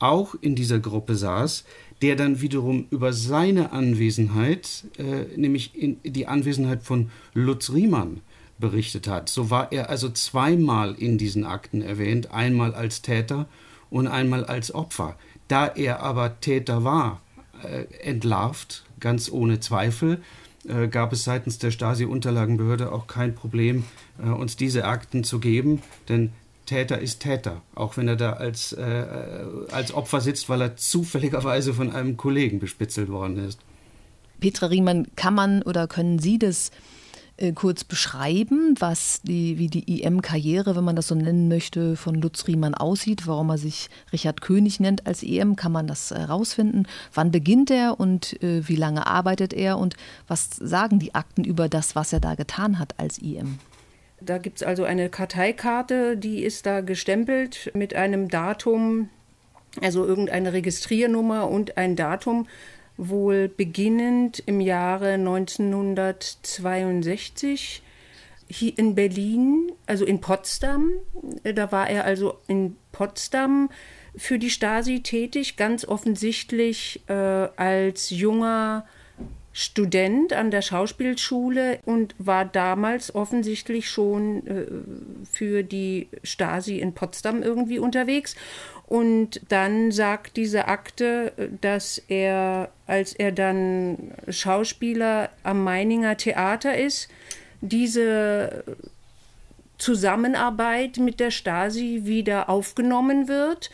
auch in dieser Gruppe saß, der dann wiederum über seine Anwesenheit, äh, nämlich in die Anwesenheit von Lutz Riemann, berichtet hat. So war er also zweimal in diesen Akten erwähnt, einmal als Täter und einmal als Opfer. Da er aber Täter war, äh, entlarvt, ganz ohne Zweifel, äh, gab es seitens der Stasi-Unterlagenbehörde auch kein Problem, äh, uns diese Akten zu geben, denn Täter ist Täter, auch wenn er da als, äh, als Opfer sitzt, weil er zufälligerweise von einem Kollegen bespitzelt worden ist. Petra Riemann, kann man oder können Sie das äh, kurz beschreiben, was die, wie die EM-Karriere, wenn man das so nennen möchte, von Lutz Riemann aussieht, warum er sich Richard König nennt als EM? Kann man das herausfinden? Wann beginnt er und äh, wie lange arbeitet er und was sagen die Akten über das, was er da getan hat als EM? Da gibt es also eine Karteikarte, die ist da gestempelt mit einem Datum, also irgendeine Registriernummer und ein Datum wohl beginnend im Jahre 1962 hier in Berlin, also in Potsdam. Da war er also in Potsdam für die Stasi tätig, ganz offensichtlich äh, als junger Student an der Schauspielschule und war damals offensichtlich schon äh, für die Stasi in Potsdam irgendwie unterwegs. Und dann sagt diese Akte, dass er, als er dann Schauspieler am Meininger Theater ist, diese Zusammenarbeit mit der Stasi wieder aufgenommen wird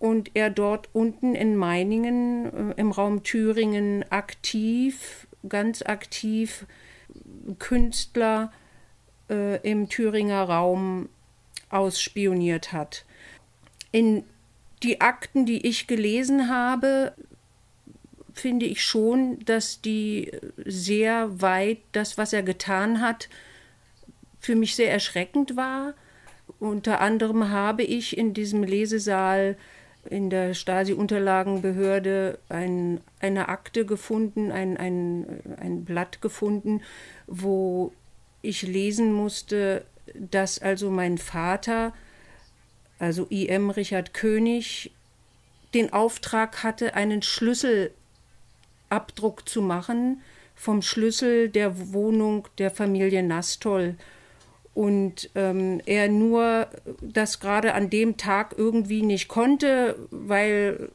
und er dort unten in Meiningen äh, im Raum Thüringen aktiv, ganz aktiv Künstler äh, im Thüringer Raum ausspioniert hat. In die Akten, die ich gelesen habe, finde ich schon, dass die sehr weit das, was er getan hat, für mich sehr erschreckend war. Unter anderem habe ich in diesem Lesesaal in der Stasi-Unterlagenbehörde ein, eine Akte gefunden, ein, ein, ein Blatt gefunden, wo ich lesen musste, dass also mein Vater also IM Richard König, den Auftrag hatte, einen Schlüsselabdruck zu machen vom Schlüssel der Wohnung der Familie Nastol. Und ähm, er nur das gerade an dem Tag irgendwie nicht konnte, weil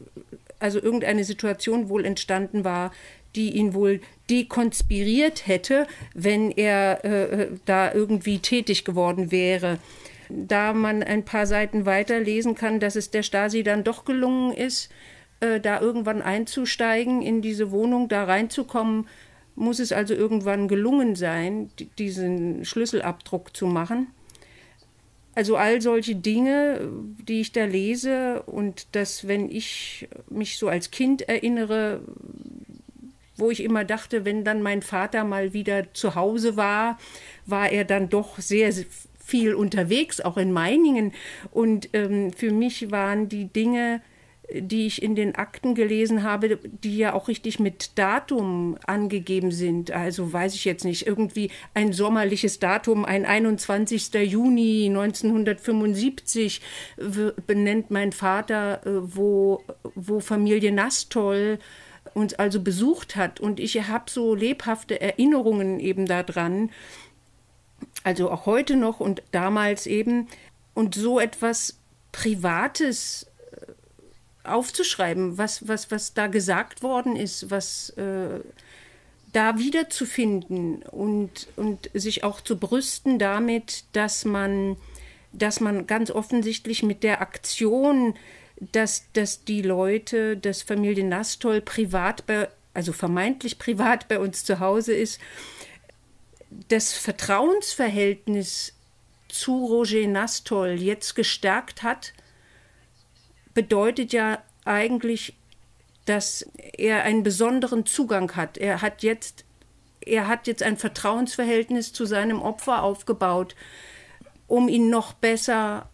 also irgendeine Situation wohl entstanden war, die ihn wohl dekonspiriert hätte, wenn er äh, da irgendwie tätig geworden wäre. Da man ein paar Seiten weiter lesen kann, dass es der Stasi dann doch gelungen ist, äh, da irgendwann einzusteigen, in diese Wohnung da reinzukommen, muss es also irgendwann gelungen sein, diesen Schlüsselabdruck zu machen. Also all solche Dinge, die ich da lese und dass, wenn ich mich so als Kind erinnere, wo ich immer dachte, wenn dann mein Vater mal wieder zu Hause war, war er dann doch sehr viel unterwegs, auch in Meiningen. Und ähm, für mich waren die Dinge, die ich in den Akten gelesen habe, die ja auch richtig mit Datum angegeben sind. Also weiß ich jetzt nicht, irgendwie ein sommerliches Datum, ein 21. Juni 1975 benennt mein Vater, äh, wo, wo Familie Nastol uns also besucht hat. Und ich habe so lebhafte Erinnerungen eben daran, also auch heute noch und damals eben. Und so etwas Privates aufzuschreiben, was, was, was da gesagt worden ist, was äh, da wiederzufinden und, und sich auch zu brüsten damit, dass man, dass man ganz offensichtlich mit der Aktion, dass, dass die Leute, dass Familie Nastol privat bei, also vermeintlich privat bei uns zu Hause ist, das Vertrauensverhältnis zu Roger Nastol jetzt gestärkt hat bedeutet ja eigentlich, dass er einen besonderen Zugang hat. Er hat jetzt, er hat jetzt ein Vertrauensverhältnis zu seinem Opfer aufgebaut, um ihn noch besser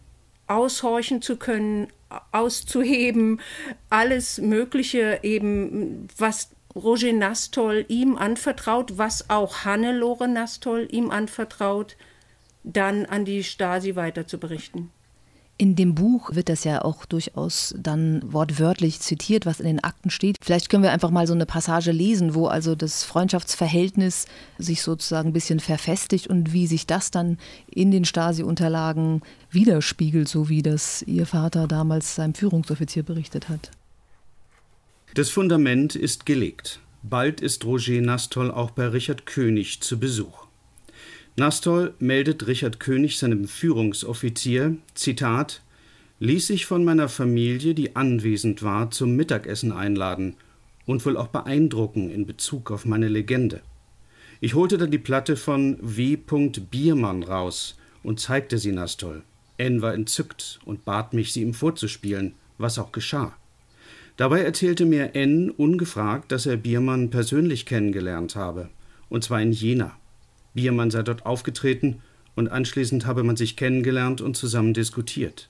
aushorchen zu können, auszuheben, alles Mögliche eben, was Roger Nastol ihm anvertraut, was auch Hannelore Nastol ihm anvertraut, dann an die Stasi weiter zu berichten. In dem Buch wird das ja auch durchaus dann wortwörtlich zitiert, was in den Akten steht. Vielleicht können wir einfach mal so eine Passage lesen, wo also das Freundschaftsverhältnis sich sozusagen ein bisschen verfestigt und wie sich das dann in den Stasi-Unterlagen widerspiegelt, so wie das Ihr Vater damals seinem Führungsoffizier berichtet hat. Das Fundament ist gelegt. Bald ist Roger Nastol auch bei Richard König zu Besuch. Nastol meldet Richard König seinem Führungsoffizier, Zitat, ließ sich von meiner Familie, die anwesend war, zum Mittagessen einladen und wohl auch beeindrucken in Bezug auf meine Legende. Ich holte dann die Platte von W. Biermann raus und zeigte sie Nastol. N war entzückt und bat mich, sie ihm vorzuspielen, was auch geschah. Dabei erzählte mir N ungefragt, dass er Biermann persönlich kennengelernt habe, und zwar in Jena. Biermann sei dort aufgetreten und anschließend habe man sich kennengelernt und zusammen diskutiert.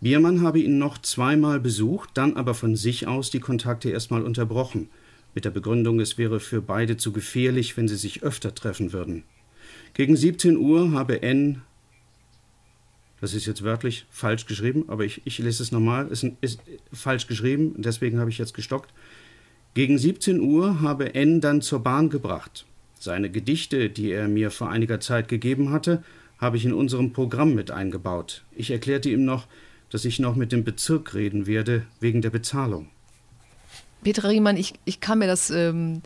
Biermann habe ihn noch zweimal besucht, dann aber von sich aus die Kontakte erstmal unterbrochen, mit der Begründung, es wäre für beide zu gefährlich, wenn sie sich öfter treffen würden. Gegen 17 Uhr habe N. Das ist jetzt wörtlich falsch geschrieben, aber ich, ich lese es nochmal. Es ist, ist falsch geschrieben, deswegen habe ich jetzt gestockt. Gegen 17 Uhr habe N dann zur Bahn gebracht. Seine Gedichte, die er mir vor einiger Zeit gegeben hatte, habe ich in unserem Programm mit eingebaut. Ich erklärte ihm noch, dass ich noch mit dem Bezirk reden werde wegen der Bezahlung. Petra Riemann, ich, ich kann mir das ähm,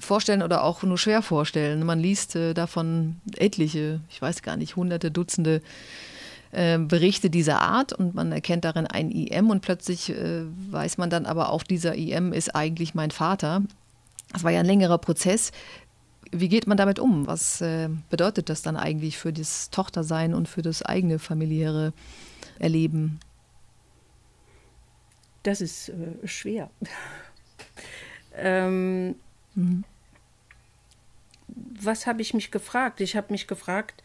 vorstellen oder auch nur schwer vorstellen. Man liest äh, davon etliche, ich weiß gar nicht, hunderte, Dutzende äh, Berichte dieser Art und man erkennt darin ein IM und plötzlich äh, weiß man dann aber auch, dieser IM ist eigentlich mein Vater. Das war ja ein längerer Prozess. Wie geht man damit um? Was äh, bedeutet das dann eigentlich für das Tochtersein und für das eigene familiäre Erleben? Das ist äh, schwer. ähm, mhm. Was habe ich mich gefragt? Ich habe mich gefragt,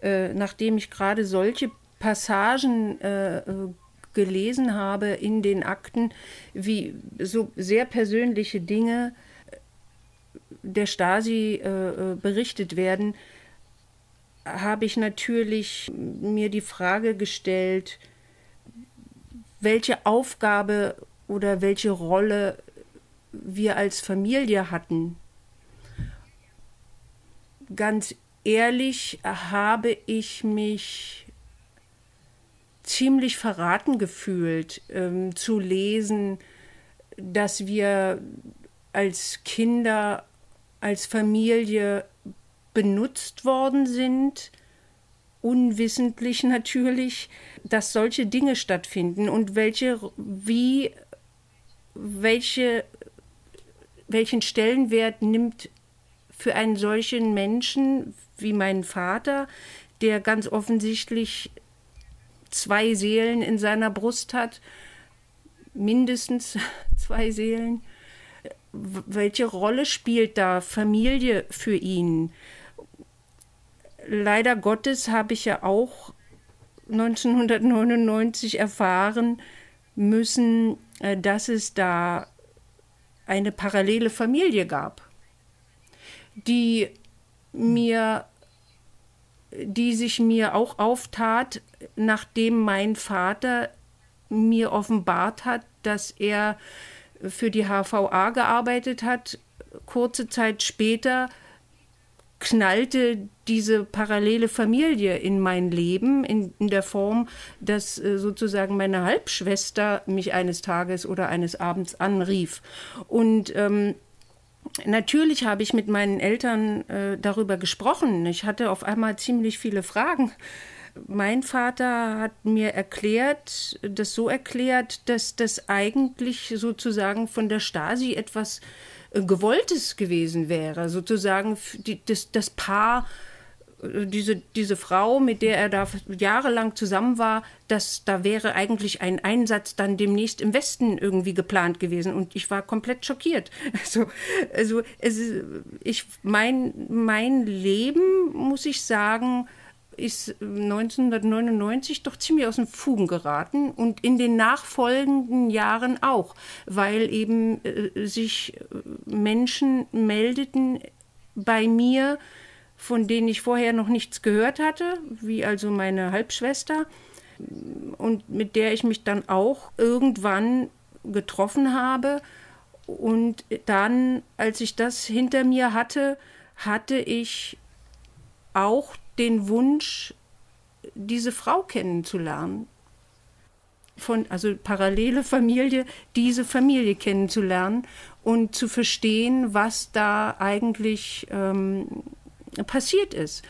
äh, nachdem ich gerade solche Passagen äh, gelesen habe in den Akten, wie so sehr persönliche Dinge, der Stasi äh, äh, berichtet werden, habe ich natürlich mir die Frage gestellt, welche Aufgabe oder welche Rolle wir als Familie hatten. Ganz ehrlich habe ich mich ziemlich verraten gefühlt, ähm, zu lesen, dass wir als Kinder als Familie benutzt worden sind, unwissentlich natürlich, dass solche Dinge stattfinden und welche, wie, welche, welchen Stellenwert nimmt für einen solchen Menschen wie meinen Vater, der ganz offensichtlich zwei Seelen in seiner Brust hat, mindestens zwei Seelen, welche Rolle spielt da Familie für ihn? Leider Gottes habe ich ja auch 1999 erfahren müssen, äh, dass es da eine parallele Familie gab, die mir, die sich mir auch auftat, nachdem mein Vater mir offenbart hat, dass er für die HVA gearbeitet hat. Kurze Zeit später knallte diese parallele Familie in mein Leben in, in der Form, dass äh, sozusagen meine Halbschwester mich eines Tages oder eines Abends anrief. Und ähm, natürlich habe ich mit meinen Eltern äh, darüber gesprochen. Ich hatte auf einmal ziemlich viele Fragen. Mein Vater hat mir erklärt, das so erklärt, dass das eigentlich sozusagen von der Stasi etwas äh, Gewolltes gewesen wäre. Sozusagen die, das, das Paar äh, diese, diese Frau, mit der er da jahrelang zusammen war, dass da wäre eigentlich ein Einsatz dann demnächst im Westen irgendwie geplant gewesen. Und ich war komplett schockiert. Also, also es, ich, mein, mein Leben, muss ich sagen, ist 1999 doch ziemlich aus den Fugen geraten und in den nachfolgenden Jahren auch, weil eben äh, sich Menschen meldeten bei mir, von denen ich vorher noch nichts gehört hatte, wie also meine Halbschwester und mit der ich mich dann auch irgendwann getroffen habe. Und dann, als ich das hinter mir hatte, hatte ich auch den Wunsch, diese Frau kennenzulernen. Von, also parallele Familie, diese Familie kennenzulernen und zu verstehen, was da eigentlich ähm, passiert ist.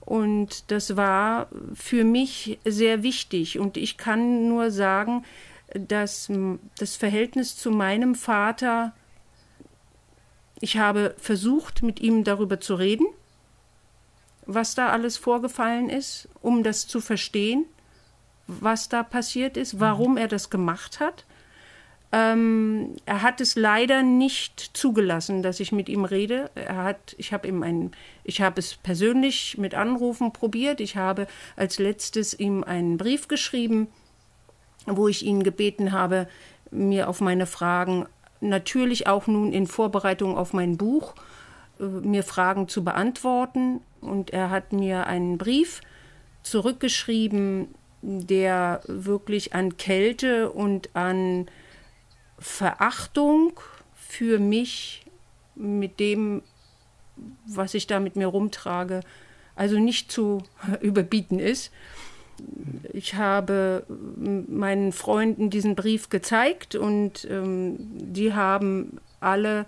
Und das war für mich sehr wichtig. Und ich kann nur sagen, dass das Verhältnis zu meinem Vater, ich habe versucht, mit ihm darüber zu reden was da alles vorgefallen ist, um das zu verstehen, was da passiert ist, warum er das gemacht hat. Ähm, er hat es leider nicht zugelassen, dass ich mit ihm rede. Er hat, ich habe ihm ein, ich habe es persönlich mit Anrufen probiert. Ich habe als letztes ihm einen Brief geschrieben, wo ich ihn gebeten habe, mir auf meine Fragen natürlich auch nun in Vorbereitung auf mein Buch mir Fragen zu beantworten. Und er hat mir einen Brief zurückgeschrieben, der wirklich an Kälte und an Verachtung für mich mit dem, was ich da mit mir rumtrage, also nicht zu überbieten ist. Ich habe meinen Freunden diesen Brief gezeigt und ähm, die haben alle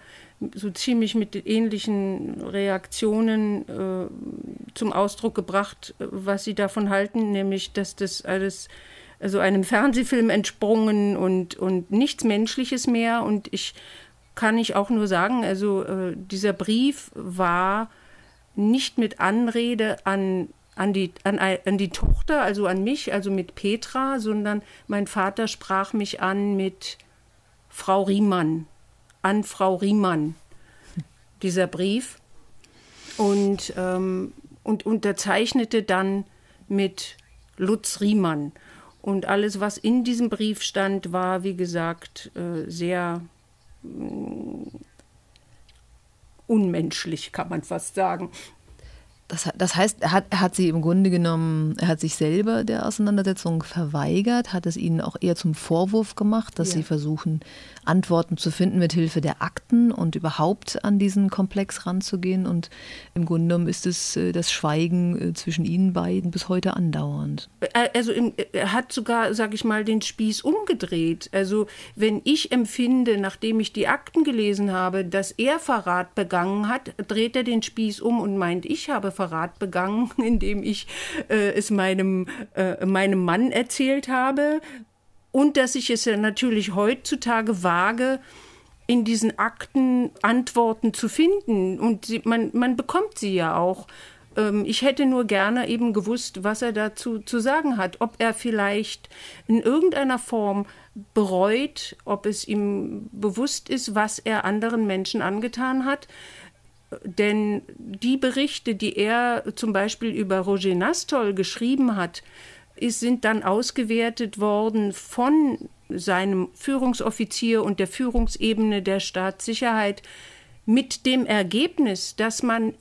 so ziemlich mit ähnlichen Reaktionen äh, zum Ausdruck gebracht, was sie davon halten, nämlich dass das alles also einem Fernsehfilm entsprungen und, und nichts Menschliches mehr. Und ich kann ich auch nur sagen, also äh, dieser Brief war nicht mit Anrede an an die, an, an die Tochter, also an mich, also mit Petra, sondern mein Vater sprach mich an mit Frau Riemann an Frau Riemann, dieser Brief, und, ähm, und unterzeichnete dann mit Lutz Riemann. Und alles, was in diesem Brief stand, war, wie gesagt, äh, sehr mm, unmenschlich, kann man fast sagen. Das, das heißt, er hat, er hat sie im Grunde genommen, er hat sich selber der Auseinandersetzung verweigert, hat es ihnen auch eher zum Vorwurf gemacht, dass ja. sie versuchen, Antworten zu finden mit Hilfe der Akten und überhaupt an diesen Komplex ranzugehen. Und im Grunde genommen ist es äh, das Schweigen äh, zwischen ihnen beiden bis heute andauernd. Also er hat sogar, sage ich mal, den Spieß umgedreht. Also wenn ich empfinde, nachdem ich die Akten gelesen habe, dass er Verrat begangen hat, dreht er den Spieß um und meint, ich habe Verrat begangen, indem ich äh, es meinem, äh, meinem Mann erzählt habe und dass ich es ja natürlich heutzutage wage, in diesen Akten Antworten zu finden. Und sie, man, man bekommt sie ja auch. Ähm, ich hätte nur gerne eben gewusst, was er dazu zu sagen hat, ob er vielleicht in irgendeiner Form bereut, ob es ihm bewusst ist, was er anderen Menschen angetan hat. Denn die Berichte, die er zum Beispiel über Roger Nastol geschrieben hat, ist, sind dann ausgewertet worden von seinem Führungsoffizier und der Führungsebene der Staatssicherheit mit dem Ergebnis, dass man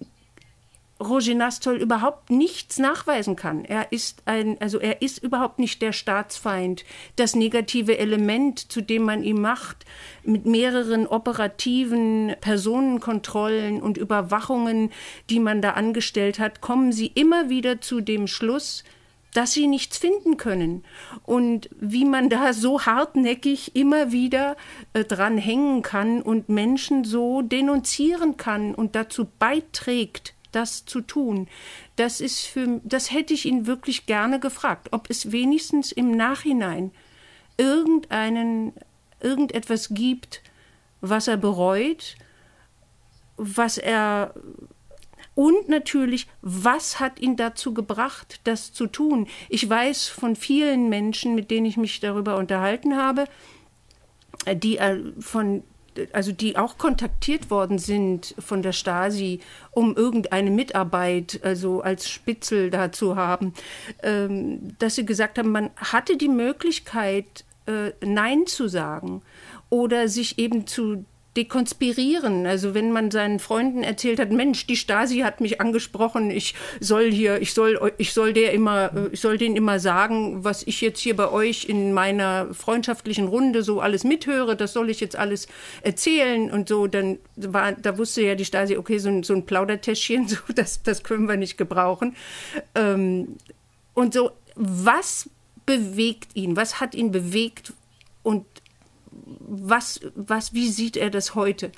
Roger Nastol überhaupt nichts nachweisen kann. Er ist ein, also er ist überhaupt nicht der Staatsfeind. Das negative Element, zu dem man ihn macht, mit mehreren operativen Personenkontrollen und Überwachungen, die man da angestellt hat, kommen sie immer wieder zu dem Schluss, dass sie nichts finden können. Und wie man da so hartnäckig immer wieder äh, dran hängen kann und Menschen so denunzieren kann und dazu beiträgt, das zu tun. Das ist für, das hätte ich ihn wirklich gerne gefragt, ob es wenigstens im Nachhinein irgendeinen, irgendetwas gibt, was er bereut, was er und natürlich, was hat ihn dazu gebracht, das zu tun? Ich weiß von vielen Menschen, mit denen ich mich darüber unterhalten habe, die äh, von also die auch kontaktiert worden sind von der Stasi, um irgendeine Mitarbeit, also als Spitzel da zu haben, ähm, dass sie gesagt haben, man hatte die Möglichkeit, äh, Nein zu sagen oder sich eben zu dekonspirieren. Also wenn man seinen Freunden erzählt hat, Mensch, die Stasi hat mich angesprochen, ich soll hier, ich soll, ich soll der immer, äh, ich soll denen immer sagen, was ich jetzt hier bei euch in meiner freundschaftlichen Runde so alles mithöre, das soll ich jetzt alles erzählen und so, dann war, da wusste ja die Stasi, okay, so ein, so ein Plaudertäschchen, so, das, das können wir nicht gebrauchen. Ähm, und so, was bewegt ihn? Was hat ihn bewegt? Und was, was, wie sieht er das heute?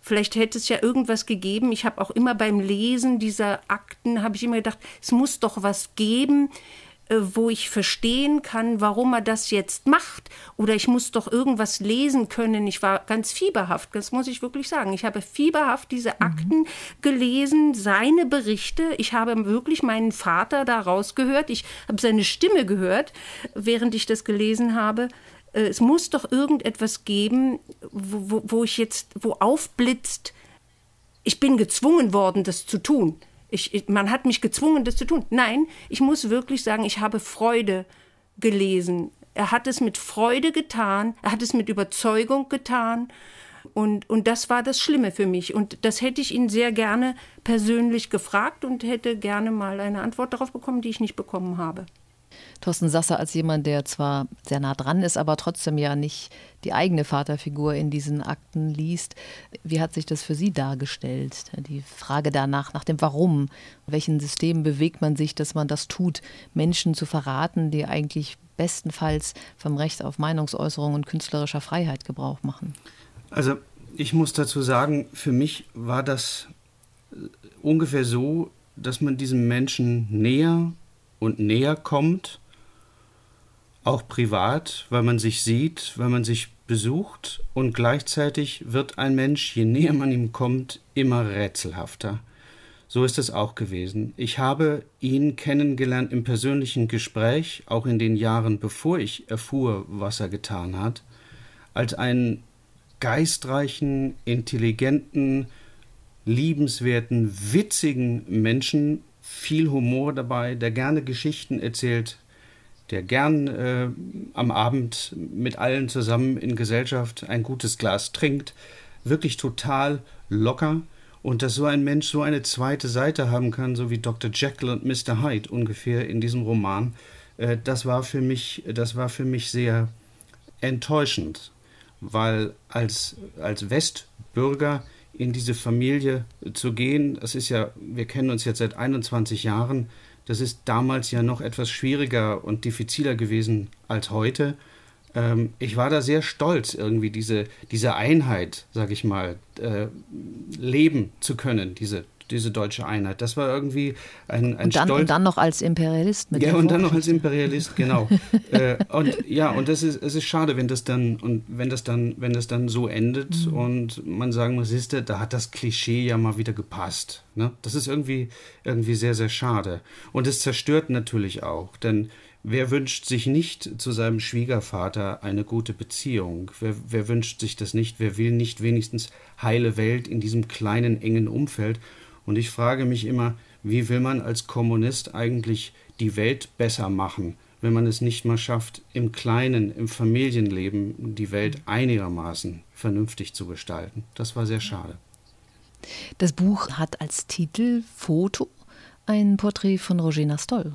Vielleicht hätte es ja irgendwas gegeben. Ich habe auch immer beim Lesen dieser Akten, habe ich immer gedacht, es muss doch was geben, äh, wo ich verstehen kann, warum er das jetzt macht. Oder ich muss doch irgendwas lesen können. Ich war ganz fieberhaft, das muss ich wirklich sagen. Ich habe fieberhaft diese mhm. Akten mhm. gelesen, seine Berichte. Ich habe wirklich meinen Vater da rausgehört. Ich habe seine Stimme gehört, während ich das gelesen habe. Äh, es muss doch irgendetwas geben, wo, wo, wo ich jetzt, wo aufblitzt, ich bin gezwungen worden, das zu tun. Ich, man hat mich gezwungen, das zu tun. Nein, ich muss wirklich sagen, ich habe Freude gelesen. Er hat es mit Freude getan, er hat es mit Überzeugung getan. Und, und das war das Schlimme für mich. Und das hätte ich ihn sehr gerne persönlich gefragt und hätte gerne mal eine Antwort darauf bekommen, die ich nicht bekommen habe. Thorsten Sasser als jemand, der zwar sehr nah dran ist, aber trotzdem ja nicht die eigene Vaterfigur in diesen Akten liest. Wie hat sich das für Sie dargestellt? Die Frage danach, nach dem Warum. Welchen System bewegt man sich, dass man das tut, Menschen zu verraten, die eigentlich bestenfalls vom Recht auf Meinungsäußerung und künstlerischer Freiheit Gebrauch machen? Also ich muss dazu sagen, für mich war das ungefähr so, dass man diesem Menschen näher und näher kommt auch privat, weil man sich sieht, weil man sich besucht und gleichzeitig wird ein Mensch, je näher man ihm kommt, immer rätselhafter. So ist es auch gewesen. Ich habe ihn kennengelernt im persönlichen Gespräch, auch in den Jahren bevor ich erfuhr, was er getan hat, als einen geistreichen, intelligenten, liebenswerten, witzigen Menschen, viel Humor dabei, der gerne Geschichten erzählt, der gern äh, am Abend mit allen zusammen in Gesellschaft ein gutes Glas trinkt, wirklich total locker und dass so ein Mensch so eine zweite Seite haben kann, so wie Dr. Jekyll und Mr. Hyde ungefähr in diesem Roman, äh, das war für mich, das war für mich sehr enttäuschend, weil als, als Westbürger in diese Familie zu gehen, das ist ja, wir kennen uns jetzt seit 21 Jahren, das ist damals ja noch etwas schwieriger und diffiziler gewesen als heute. Ähm, ich war da sehr stolz, irgendwie diese, diese Einheit, sag ich mal, äh, leben zu können, diese diese deutsche Einheit. Das war irgendwie ein, ein und, dann, Stolz. und dann noch als Imperialist mit Ja, und dann noch als Imperialist, genau. äh, und ja, und das ist, es ist schade, wenn das dann, und wenn das dann, wenn das dann so endet mhm. und man sagen muss, siehste, da hat das Klischee ja mal wieder gepasst. Ne? Das ist irgendwie, irgendwie sehr, sehr schade. Und es zerstört natürlich auch, denn Wer wünscht sich nicht zu seinem Schwiegervater eine gute Beziehung? Wer, wer, wünscht sich das nicht? Wer will nicht wenigstens heile Welt in diesem kleinen, engen Umfeld? Und ich frage mich immer, wie will man als Kommunist eigentlich die Welt besser machen, wenn man es nicht mal schafft, im kleinen, im Familienleben die Welt einigermaßen vernünftig zu gestalten? Das war sehr schade. Das Buch hat als Titel Foto ein Porträt von Roger Nastol.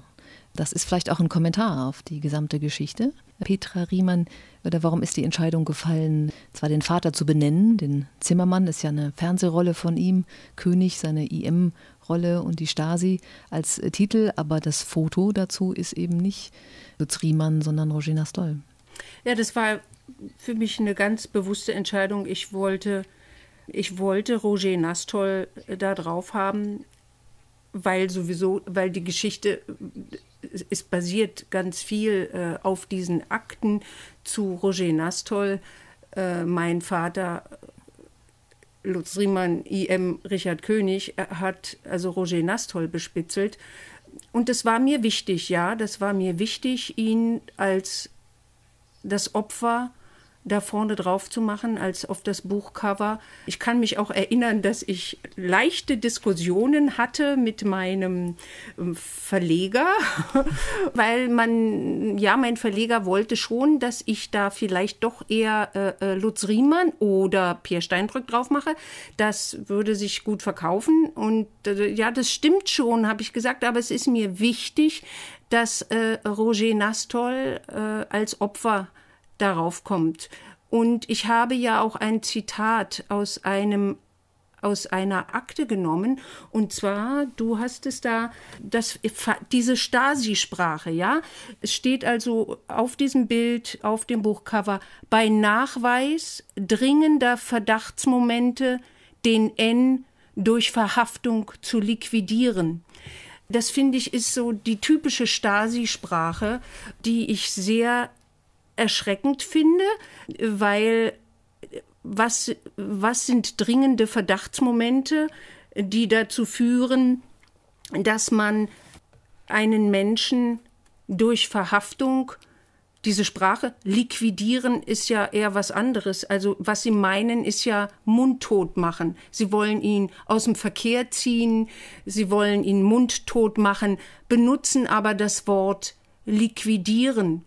Das ist vielleicht auch ein Kommentar auf die gesamte Geschichte. Petra Riemann, oder warum ist die Entscheidung gefallen, zwar den Vater zu benennen, den Zimmermann, ist ja eine Fernsehrolle von ihm, König, seine IM-Rolle und die Stasi als Titel, aber das Foto dazu ist eben nicht Lutz Riemann, sondern Roger Nastol. Ja, das war für mich eine ganz bewusste Entscheidung. Ich wollte, ich wollte Roger Nastol da drauf haben, weil sowieso, weil die Geschichte es basiert ganz viel äh, auf diesen Akten zu Roger Nastol. Äh, mein Vater Lutz Riemann, IM Richard König, äh, hat also Roger Nastol bespitzelt. Und das war mir wichtig, ja, das war mir wichtig, ihn als das Opfer da vorne drauf zu machen als auf das Buchcover. Ich kann mich auch erinnern, dass ich leichte Diskussionen hatte mit meinem ähm, Verleger, weil man, ja, mein Verleger wollte schon, dass ich da vielleicht doch eher äh, äh, Lutz Riemann oder Pierre Steinbrück drauf mache. Das würde sich gut verkaufen und äh, ja, das stimmt schon, habe ich gesagt, aber es ist mir wichtig, dass äh, Roger Nastol äh, als Opfer darauf kommt. Und ich habe ja auch ein Zitat aus einem aus einer Akte genommen. Und zwar, du hast es da, das, diese Stasi-Sprache, ja. Es steht also auf diesem Bild, auf dem Buchcover, bei Nachweis dringender Verdachtsmomente den N durch Verhaftung zu liquidieren. Das finde ich ist so die typische Stasi-Sprache, die ich sehr erschreckend finde, weil was, was sind dringende Verdachtsmomente, die dazu führen, dass man einen Menschen durch Verhaftung diese Sprache liquidieren ist ja eher was anderes. Also was sie meinen, ist ja mundtot machen. Sie wollen ihn aus dem Verkehr ziehen, sie wollen ihn mundtot machen, benutzen aber das Wort liquidieren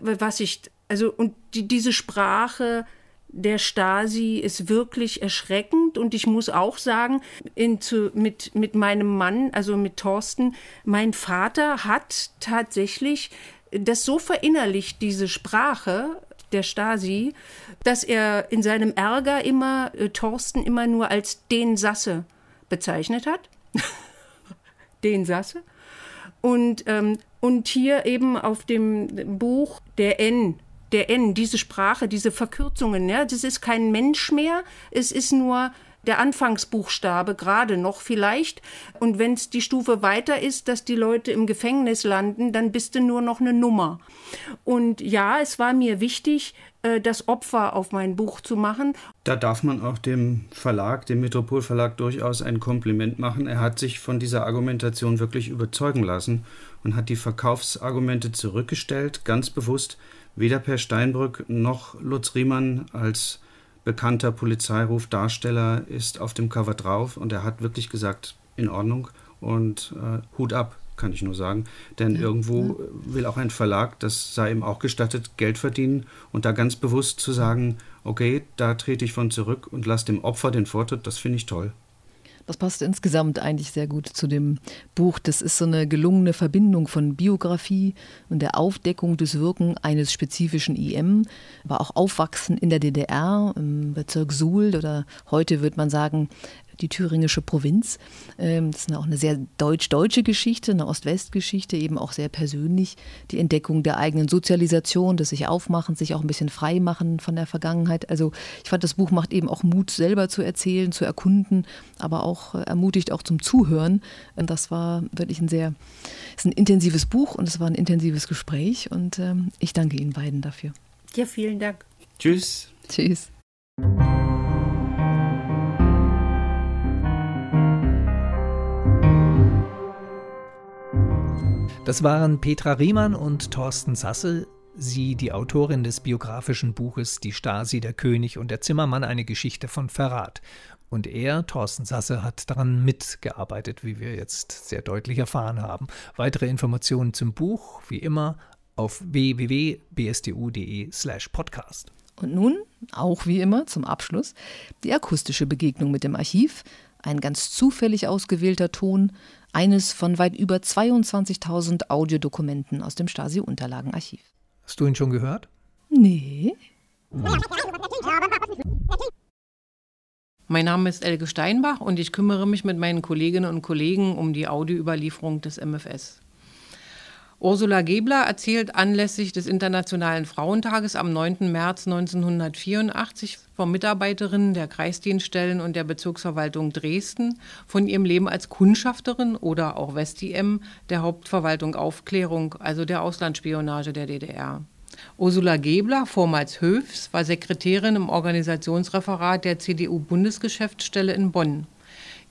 was ich, also, und die, diese Sprache der Stasi ist wirklich erschreckend und ich muss auch sagen, in, zu, mit, mit meinem Mann, also mit Thorsten, mein Vater hat tatsächlich das so verinnerlicht, diese Sprache der Stasi, dass er in seinem Ärger immer äh, Thorsten immer nur als den Sasse bezeichnet hat. den Sasse. Und ähm, und hier eben auf dem Buch der N, der N, diese Sprache, diese Verkürzungen, ja, das ist kein Mensch mehr, es ist nur der Anfangsbuchstabe gerade noch vielleicht. Und wenn es die Stufe weiter ist, dass die Leute im Gefängnis landen, dann bist du nur noch eine Nummer. Und ja, es war mir wichtig, äh, das Opfer auf mein Buch zu machen. Da darf man auch dem Verlag, dem Metropolverlag, durchaus ein Kompliment machen. Er hat sich von dieser Argumentation wirklich überzeugen lassen und hat die Verkaufsargumente zurückgestellt, ganz bewusst. Weder Per Steinbrück noch Lutz Riemann als bekannter Polizeirufdarsteller ist auf dem Cover drauf und er hat wirklich gesagt, in Ordnung und äh, Hut ab, kann ich nur sagen. Denn irgendwo will auch ein Verlag, das sei ihm auch gestattet, Geld verdienen und da ganz bewusst zu sagen, okay, da trete ich von zurück und lasse dem Opfer den Vortritt, das finde ich toll. Das passt insgesamt eigentlich sehr gut zu dem Buch. Das ist so eine gelungene Verbindung von Biografie und der Aufdeckung des Wirken eines spezifischen IM, aber auch Aufwachsen in der DDR, im Bezirk Suhl oder heute würde man sagen, die thüringische Provinz. Ähm, das ist auch eine sehr deutsch-deutsche Geschichte, eine Ost-West-Geschichte, eben auch sehr persönlich. Die Entdeckung der eigenen Sozialisation, das sich aufmachen, sich auch ein bisschen frei machen von der Vergangenheit. Also ich fand, das Buch macht eben auch Mut, selber zu erzählen, zu erkunden, aber auch äh, ermutigt auch zum Zuhören. Und das war wirklich ein sehr, ist ein intensives Buch und es war ein intensives Gespräch und ähm, ich danke Ihnen beiden dafür. Ja, vielen Dank. Tschüss. Tschüss. Das waren Petra Riemann und Thorsten Sasse, sie die Autorin des biografischen Buches Die Stasi, der König und der Zimmermann, eine Geschichte von Verrat. Und er, Thorsten Sasse, hat daran mitgearbeitet, wie wir jetzt sehr deutlich erfahren haben. Weitere Informationen zum Buch, wie immer, auf www.bsdu.de/slash podcast. Und nun, auch wie immer, zum Abschluss, die akustische Begegnung mit dem Archiv. Ein ganz zufällig ausgewählter Ton, eines von weit über 22.000 Audiodokumenten aus dem Stasi-Unterlagenarchiv. Hast du ihn schon gehört? Nee. Mein Name ist Elke Steinbach und ich kümmere mich mit meinen Kolleginnen und Kollegen um die Audioüberlieferung des MFS. Ursula Gebler erzählt anlässlich des Internationalen Frauentages am 9. März 1984 von Mitarbeiterinnen der Kreisdienststellen und der Bezirksverwaltung Dresden von ihrem Leben als Kundschafterin oder auch West-IM der Hauptverwaltung Aufklärung, also der Auslandsspionage der DDR. Ursula Gebler, vormals Höfs, war Sekretärin im Organisationsreferat der CDU-Bundesgeschäftsstelle in Bonn.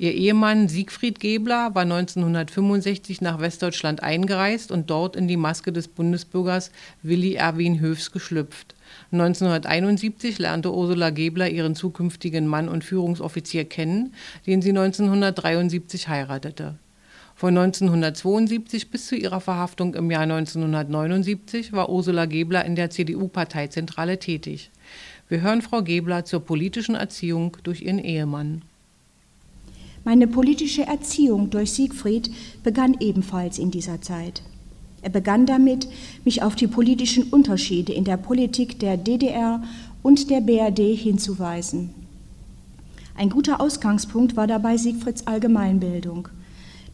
Ihr Ehemann Siegfried Gebler war 1965 nach Westdeutschland eingereist und dort in die Maske des Bundesbürgers Willi Erwin Höfs geschlüpft. 1971 lernte Ursula Gebler ihren zukünftigen Mann und Führungsoffizier kennen, den sie 1973 heiratete. Von 1972 bis zu ihrer Verhaftung im Jahr 1979 war Ursula Gebler in der CDU-Parteizentrale tätig. Wir hören Frau Gebler zur politischen Erziehung durch ihren Ehemann. Meine politische Erziehung durch Siegfried begann ebenfalls in dieser Zeit. Er begann damit, mich auf die politischen Unterschiede in der Politik der DDR und der BRD hinzuweisen. Ein guter Ausgangspunkt war dabei Siegfrieds Allgemeinbildung,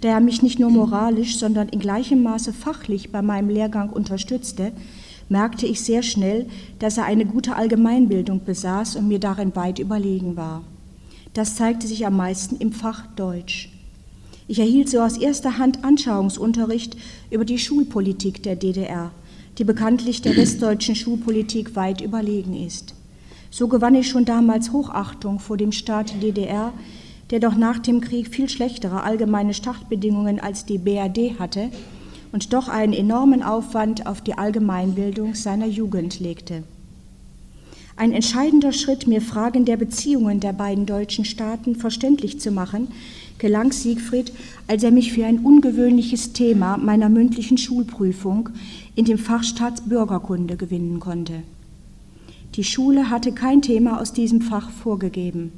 da er mich nicht nur moralisch, sondern in gleichem Maße fachlich bei meinem Lehrgang unterstützte, merkte ich sehr schnell, dass er eine gute Allgemeinbildung besaß und mir darin weit überlegen war. Das zeigte sich am meisten im Fach Deutsch. Ich erhielt so aus erster Hand Anschauungsunterricht über die Schulpolitik der DDR, die bekanntlich der westdeutschen Schulpolitik weit überlegen ist. So gewann ich schon damals Hochachtung vor dem Staat DDR, der doch nach dem Krieg viel schlechtere allgemeine Startbedingungen als die BRD hatte und doch einen enormen Aufwand auf die Allgemeinbildung seiner Jugend legte. Ein entscheidender Schritt, mir Fragen der Beziehungen der beiden deutschen Staaten verständlich zu machen, gelang Siegfried, als er mich für ein ungewöhnliches Thema meiner mündlichen Schulprüfung in dem Fach Staatsbürgerkunde gewinnen konnte. Die Schule hatte kein Thema aus diesem Fach vorgegeben.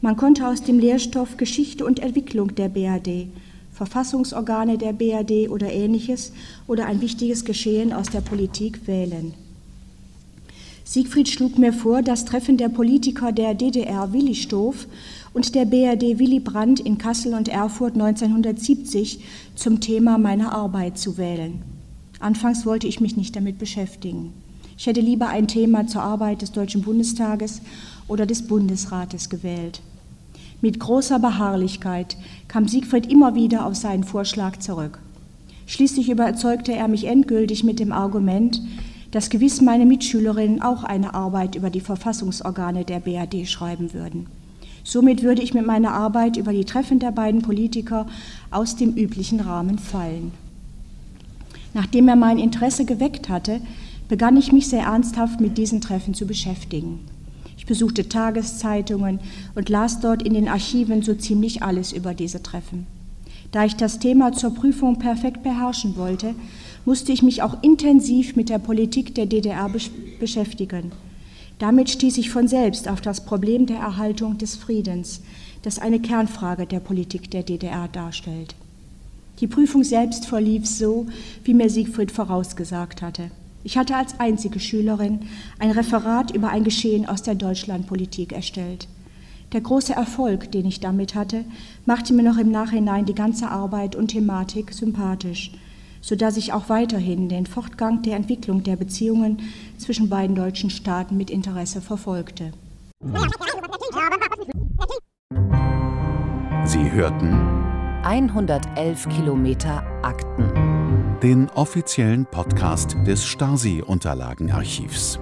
Man konnte aus dem Lehrstoff Geschichte und Entwicklung der BRD, Verfassungsorgane der BRD oder ähnliches oder ein wichtiges Geschehen aus der Politik wählen. Siegfried schlug mir vor, das Treffen der Politiker der DDR Willi Stoff und der BRD Willy Brandt in Kassel und Erfurt 1970 zum Thema meiner Arbeit zu wählen. Anfangs wollte ich mich nicht damit beschäftigen. Ich hätte lieber ein Thema zur Arbeit des Deutschen Bundestages oder des Bundesrates gewählt. Mit großer Beharrlichkeit kam Siegfried immer wieder auf seinen Vorschlag zurück. Schließlich überzeugte er mich endgültig mit dem Argument, dass gewiss meine Mitschülerinnen auch eine Arbeit über die Verfassungsorgane der BRD schreiben würden. Somit würde ich mit meiner Arbeit über die Treffen der beiden Politiker aus dem üblichen Rahmen fallen. Nachdem er mein Interesse geweckt hatte, begann ich mich sehr ernsthaft mit diesen Treffen zu beschäftigen. Ich besuchte Tageszeitungen und las dort in den Archiven so ziemlich alles über diese Treffen. Da ich das Thema zur Prüfung perfekt beherrschen wollte, musste ich mich auch intensiv mit der Politik der DDR beschäftigen. Damit stieß ich von selbst auf das Problem der Erhaltung des Friedens, das eine Kernfrage der Politik der DDR darstellt. Die Prüfung selbst verlief so, wie mir Siegfried vorausgesagt hatte. Ich hatte als einzige Schülerin ein Referat über ein Geschehen aus der Deutschlandpolitik erstellt. Der große Erfolg, den ich damit hatte, machte mir noch im Nachhinein die ganze Arbeit und Thematik sympathisch, so dass ich auch weiterhin den Fortgang der Entwicklung der Beziehungen zwischen beiden deutschen Staaten mit Interesse verfolgte. Sie hörten 111 Kilometer Akten. Den offiziellen Podcast des Stasi-Unterlagenarchivs.